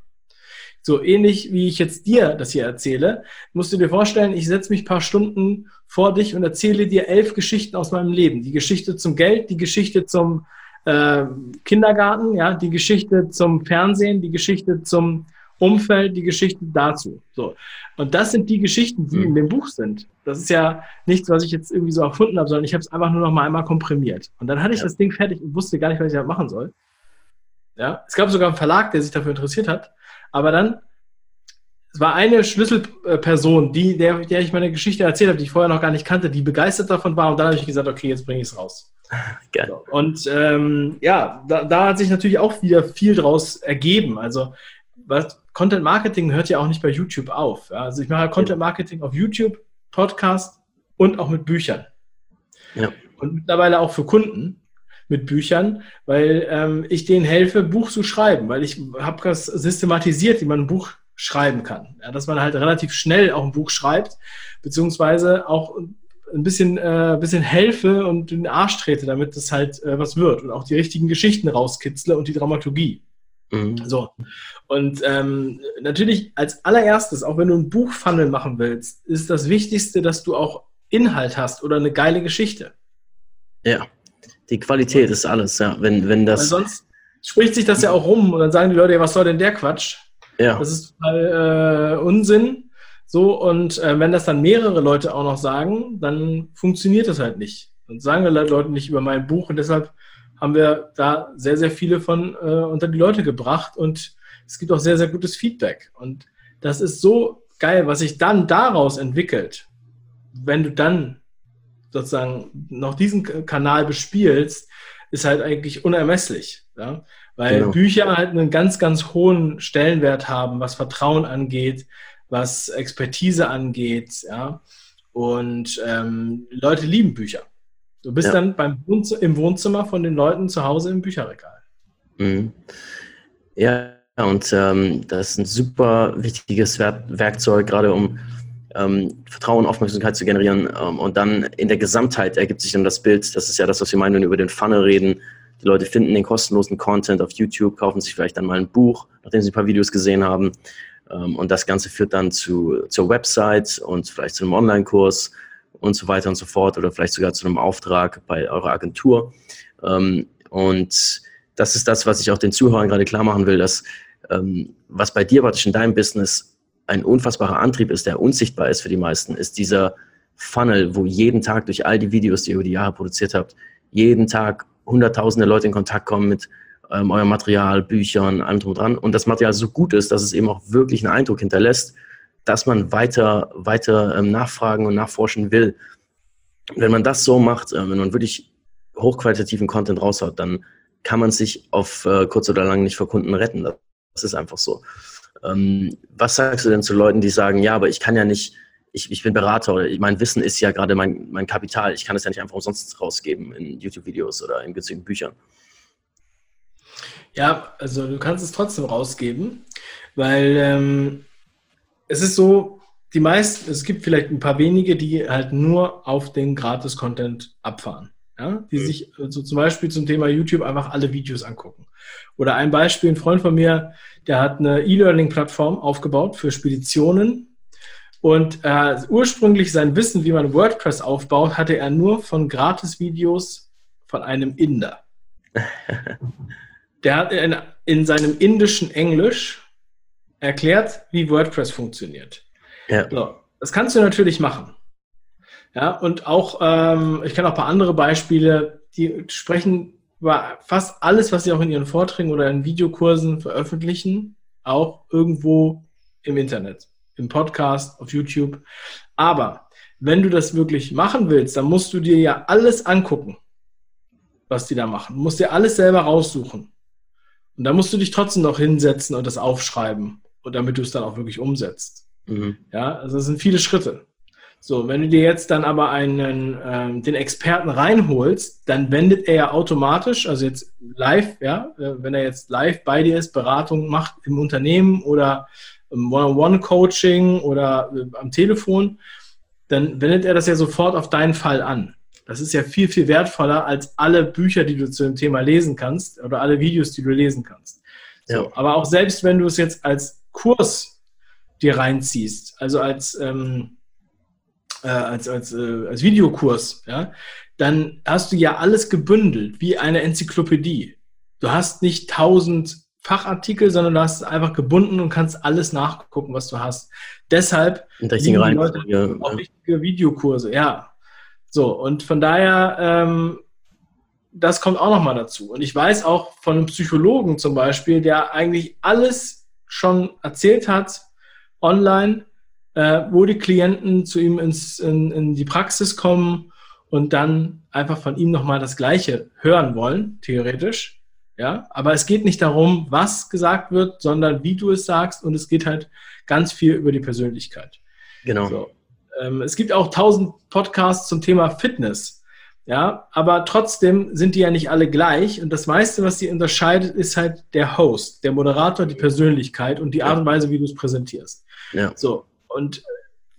So ähnlich wie ich jetzt dir das hier erzähle, musst du dir vorstellen, ich setze mich ein paar Stunden vor dich und erzähle dir elf Geschichten aus meinem Leben. Die Geschichte zum Geld, die Geschichte zum äh, Kindergarten, ja, die Geschichte zum Fernsehen, die Geschichte zum Umfeld, die Geschichte dazu. So. Und das sind die Geschichten, die mhm. in dem Buch sind. Das ist ja nichts, was ich jetzt irgendwie so erfunden habe, sondern ich habe es einfach nur noch mal einmal komprimiert. Und dann hatte ich ja. das Ding fertig und wusste gar nicht, was ich da machen soll. Ja, es gab sogar einen Verlag, der sich dafür interessiert hat. Aber dann, es war eine Schlüsselperson, die, der, der ich meine Geschichte erzählt habe, die ich vorher noch gar nicht kannte, die begeistert davon war. Und dann habe ich gesagt, okay, jetzt bringe ich es raus. Geil. Und ähm, ja, da, da hat sich natürlich auch wieder viel draus ergeben. Also was, Content Marketing hört ja auch nicht bei YouTube auf. Ja? Also ich mache Content Marketing auf YouTube, Podcast und auch mit Büchern. Ja. Und mittlerweile auch für Kunden mit Büchern, weil ähm, ich denen helfe, Buch zu schreiben, weil ich habe das systematisiert, wie man ein Buch schreiben kann. Ja, dass man halt relativ schnell auch ein Buch schreibt, beziehungsweise auch ein bisschen, äh, bisschen helfe und den Arsch trete, damit es halt äh, was wird und auch die richtigen Geschichten rauskitzle und die Dramaturgie. Mhm. So. Und ähm, natürlich als allererstes, auch wenn du ein Buchfunnel machen willst, ist das Wichtigste, dass du auch Inhalt hast oder eine geile Geschichte. Ja, die Qualität ist alles, ja. Wenn, wenn das. Weil sonst spricht sich das ja auch rum und dann sagen die Leute, was soll denn der Quatsch? Ja. Das ist total äh, Unsinn. So, und äh, wenn das dann mehrere Leute auch noch sagen, dann funktioniert das halt nicht. Dann sagen wir Leute nicht über mein Buch und deshalb haben wir da sehr, sehr viele von äh, unter die Leute gebracht und es gibt auch sehr, sehr gutes Feedback. Und das ist so geil, was sich dann daraus entwickelt, wenn du dann sozusagen noch diesen Kanal bespielst, ist halt eigentlich unermesslich. Ja? Weil genau. Bücher halt einen ganz, ganz hohen Stellenwert haben, was Vertrauen angeht, was Expertise angeht. Ja? Und ähm, Leute lieben Bücher. Du bist ja. dann beim Wohnz im Wohnzimmer von den Leuten zu Hause im Bücherregal. Mhm. Ja, und ähm, das ist ein super wichtiges Werkzeug, gerade um ähm, Vertrauen, Aufmerksamkeit zu generieren. Ähm, und dann in der Gesamtheit ergibt sich dann das Bild, das ist ja das, was wir meinen, wenn wir über den Funnel reden. Die Leute finden den kostenlosen Content auf YouTube, kaufen sich vielleicht dann mal ein Buch, nachdem sie ein paar Videos gesehen haben. Ähm, und das Ganze führt dann zu, zur Website und vielleicht zu einem Online-Kurs und so weiter und so fort oder vielleicht sogar zu einem Auftrag bei eurer Agentur. Ähm, und das ist das, was ich auch den Zuhörern gerade klar machen will, dass was bei dir praktisch in deinem Business ein unfassbarer Antrieb ist, der unsichtbar ist für die meisten, ist dieser Funnel, wo jeden Tag durch all die Videos, die ihr über die Jahre produziert habt, jeden Tag hunderttausende Leute in Kontakt kommen mit ähm, eurem Material, Büchern, allem drum dran und das Material so gut ist, dass es eben auch wirklich einen Eindruck hinterlässt, dass man weiter, weiter ähm, nachfragen und nachforschen will. Wenn man das so macht, äh, wenn man wirklich hochqualitativen Content raushaut, dann kann man sich auf äh, kurz oder lang nicht vor Kunden retten. Das ist einfach so. Ähm, was sagst du denn zu Leuten, die sagen, ja, aber ich kann ja nicht, ich, ich bin Berater oder mein Wissen ist ja gerade mein, mein Kapital, ich kann es ja nicht einfach umsonst rausgeben in YouTube-Videos oder in günstigen Büchern. Ja, also du kannst es trotzdem rausgeben, weil ähm, es ist so, die meisten, es gibt vielleicht ein paar wenige, die halt nur auf den Gratis-Content abfahren. Ja, die mhm. sich also zum Beispiel zum Thema YouTube einfach alle Videos angucken. Oder ein Beispiel, ein Freund von mir, der hat eine E-Learning-Plattform aufgebaut für Speditionen. Und äh, ursprünglich sein Wissen, wie man WordPress aufbaut, hatte er nur von Gratis-Videos von einem Inder. Der hat in, in seinem indischen Englisch erklärt, wie WordPress funktioniert. Ja. So, das kannst du natürlich machen. Ja, und auch, ähm, ich kenne auch ein paar andere Beispiele, die sprechen über fast alles, was sie auch in ihren Vorträgen oder in Videokursen veröffentlichen, auch irgendwo im Internet, im Podcast, auf YouTube. Aber wenn du das wirklich machen willst, dann musst du dir ja alles angucken, was die da machen. Du musst dir alles selber raussuchen. Und da musst du dich trotzdem noch hinsetzen und das aufschreiben, und damit du es dann auch wirklich umsetzt. Mhm. Ja, also es sind viele Schritte. So, wenn du dir jetzt dann aber einen, ähm, den Experten reinholst, dann wendet er ja automatisch, also jetzt live, ja, äh, wenn er jetzt live bei dir ist, Beratung macht im Unternehmen oder One-on-One-Coaching oder äh, am Telefon, dann wendet er das ja sofort auf deinen Fall an. Das ist ja viel, viel wertvoller als alle Bücher, die du zu dem Thema lesen kannst oder alle Videos, die du lesen kannst. So, ja. Aber auch selbst wenn du es jetzt als Kurs dir reinziehst, also als ähm, äh, als, als, äh, als Videokurs, ja, dann hast du ja alles gebündelt, wie eine Enzyklopädie. Du hast nicht tausend Fachartikel, sondern du hast es einfach gebunden und kannst alles nachgucken, was du hast. Deshalb die Leute ja. auch richtige Videokurse, ja. So, und von daher, ähm, das kommt auch nochmal dazu. Und ich weiß auch von einem Psychologen zum Beispiel, der eigentlich alles schon erzählt hat online, äh, wo die Klienten zu ihm ins, in, in die Praxis kommen und dann einfach von ihm nochmal das Gleiche hören wollen, theoretisch. Ja, aber es geht nicht darum, was gesagt wird, sondern wie du es sagst und es geht halt ganz viel über die Persönlichkeit. Genau. So. Ähm, es gibt auch tausend Podcasts zum Thema Fitness. Ja, aber trotzdem sind die ja nicht alle gleich und das meiste, was sie unterscheidet, ist halt der Host, der Moderator, die Persönlichkeit und die Art und Weise, wie du es präsentierst. Ja. So. Und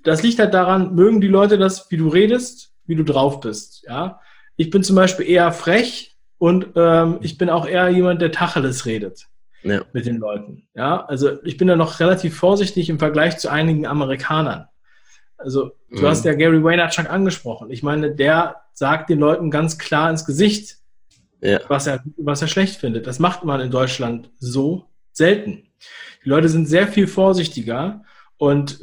das liegt halt daran, mögen die Leute das, wie du redest, wie du drauf bist. Ja. Ich bin zum Beispiel eher frech, und ähm, ich bin auch eher jemand, der Tacheles redet ja. mit den Leuten. Ja, also ich bin da noch relativ vorsichtig im Vergleich zu einigen Amerikanern. Also du mhm. hast ja Gary Vaynerchuk angesprochen. Ich meine, der sagt den Leuten ganz klar ins Gesicht, ja. was, er, was er schlecht findet. Das macht man in Deutschland so selten. Die Leute sind sehr viel vorsichtiger und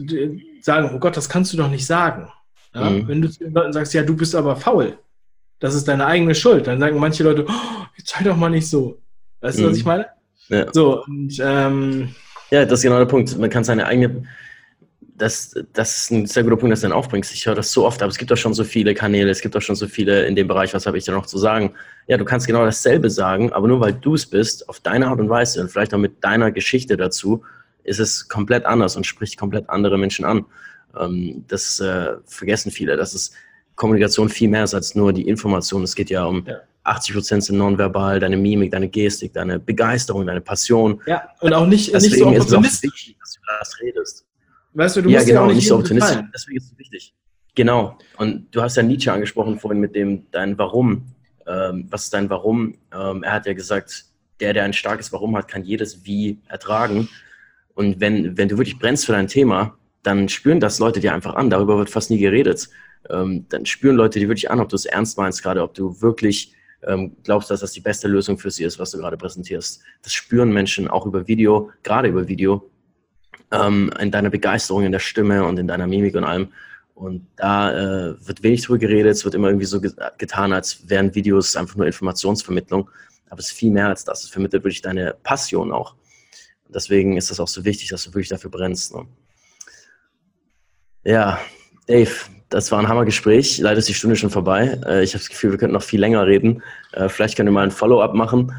sagen, oh Gott, das kannst du doch nicht sagen. Ja? Mhm. Wenn du zu den Leuten sagst, ja, du bist aber faul, das ist deine eigene Schuld. Dann sagen manche Leute, oh, jetzt sei doch mal nicht so. Weißt du, was mhm. ich meine? Ja. So, und, ähm, ja, das ist genau der Punkt. Man kann seine eigene, das, das ist ein sehr guter Punkt, dass du den aufbringst. Ich höre das so oft, aber es gibt doch schon so viele Kanäle, es gibt doch schon so viele in dem Bereich, was habe ich da noch zu sagen? Ja, du kannst genau dasselbe sagen, aber nur weil du es bist, auf deine Art und Weise und vielleicht auch mit deiner Geschichte dazu, ist es komplett anders und spricht komplett andere Menschen an. Ähm, das äh, vergessen viele. Das ist Kommunikation viel mehr ist als nur die Information. Es geht ja um ja. 80 Prozent sind nonverbal, deine Mimik, deine Gestik, deine Begeisterung, deine Passion. Ja, und auch nicht, Deswegen nicht so ist es wichtig, dass du das redest. Weißt du, du ja, musst genau, ja auch nicht, nicht so opportunistisch. Deswegen ist es wichtig. Genau. Und du hast ja Nietzsche angesprochen vorhin mit dem dein Warum. Ähm, was ist dein Warum? Ähm, er hat ja gesagt, der, der ein starkes Warum hat, kann jedes Wie ertragen. Und wenn, wenn du wirklich brennst für dein Thema, dann spüren das Leute dir einfach an. Darüber wird fast nie geredet ähm, dann spüren Leute die wirklich an, ob du es ernst meinst gerade, ob du wirklich ähm, glaubst, dass das die beste Lösung für sie ist, was du gerade präsentierst. Das spüren Menschen auch über Video, gerade über Video, ähm, in deiner Begeisterung, in der Stimme und in deiner Mimik und allem. Und da äh, wird wenig drüber geredet, es wird immer irgendwie so getan, als wären Videos einfach nur Informationsvermittlung. Aber es ist viel mehr als das. Es vermittelt wirklich deine Passion auch. Deswegen ist das auch so wichtig, dass du wirklich dafür brennst. Ne? Ja, Dave, das war ein Hammergespräch. Leider ist die Stunde schon vorbei. Äh, ich habe das Gefühl, wir könnten noch viel länger reden. Äh, vielleicht können wir mal ein Follow-up machen,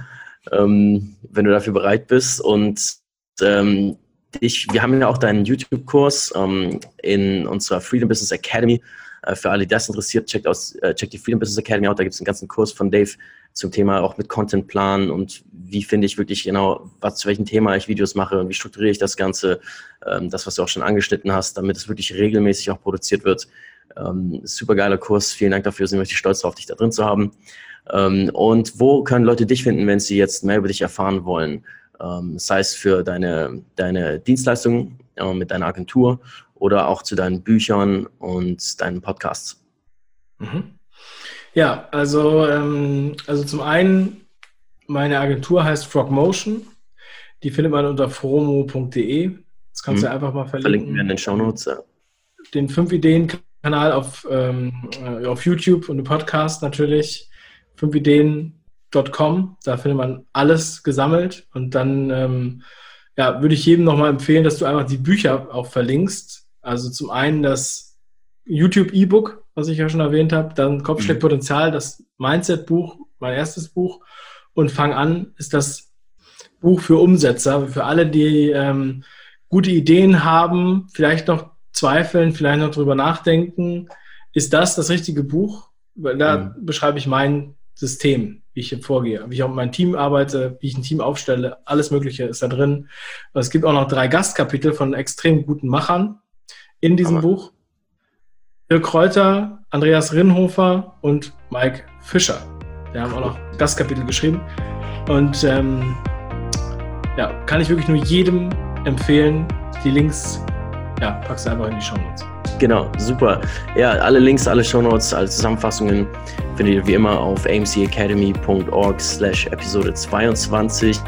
ähm, wenn du dafür bereit bist. Und ähm, ich, wir haben ja auch deinen YouTube-Kurs ähm, in unserer Freedom Business Academy. Äh, für alle, die das interessiert, checkt, aus, checkt die Freedom Business Academy aus. Da gibt es einen ganzen Kurs von Dave zum Thema auch mit Contentplan und wie finde ich wirklich genau, was zu welchem Thema ich Videos mache und wie strukturiere ich das Ganze, das, was du auch schon angeschnitten hast, damit es wirklich regelmäßig auch produziert wird. Ähm, super geiler Kurs. Vielen Dank dafür. Sind richtig stolz darauf, dich da drin zu haben. Ähm, und wo können Leute dich finden, wenn sie jetzt mehr über dich erfahren wollen? Ähm, sei es für deine, deine Dienstleistung äh, mit deiner Agentur oder auch zu deinen Büchern und deinen Podcasts. Mhm. Ja, also, ähm, also zum einen, meine Agentur heißt Frogmotion. Die findet man unter fromo.de. Das kannst mhm. du einfach mal verlinken. Verlinken wir in den Show Notes. Ja. Den fünf Ideen Kanal auf, ähm, äh, auf YouTube und im Podcast natürlich. 5ideen.com, da findet man alles gesammelt und dann ähm, ja, würde ich jedem nochmal empfehlen, dass du einfach die Bücher auch verlinkst. Also zum einen das YouTube-E-Book, was ich ja schon erwähnt habe, dann Kopfschlägpotenzial, das Mindset-Buch, mein erstes Buch und Fang an ist das Buch für Umsetzer, für alle, die ähm, gute Ideen haben, vielleicht noch zweifeln, vielleicht noch drüber nachdenken, ist das das richtige Buch? Weil da mhm. beschreibe ich mein System, wie ich hier vorgehe, wie ich auch mit meinem Team arbeite, wie ich ein Team aufstelle, alles Mögliche ist da drin. es gibt auch noch drei Gastkapitel von extrem guten Machern in diesem Aber. Buch. Dirk Kräuter, Andreas Rinnhofer und Mike Fischer. Wir haben auch noch Gastkapitel geschrieben. Und ähm, ja, kann ich wirklich nur jedem empfehlen. Die Links ja, packst du einfach in die Show Notes. Genau, super. Ja, alle Links, alle Show Notes, alle Zusammenfassungen findet ihr wie immer auf amcacademy.org slash Episode 22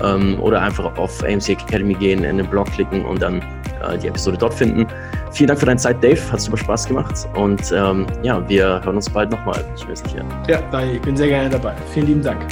ähm, oder einfach auf AMC Academy gehen, in den Blog klicken und dann äh, die Episode dort finden. Vielen Dank für deine Zeit, Dave. Hat super Spaß gemacht. Und ähm, ja, wir hören uns bald nochmal. Ich bin sicher. Ja, ich bin sehr gerne dabei. Vielen lieben Dank.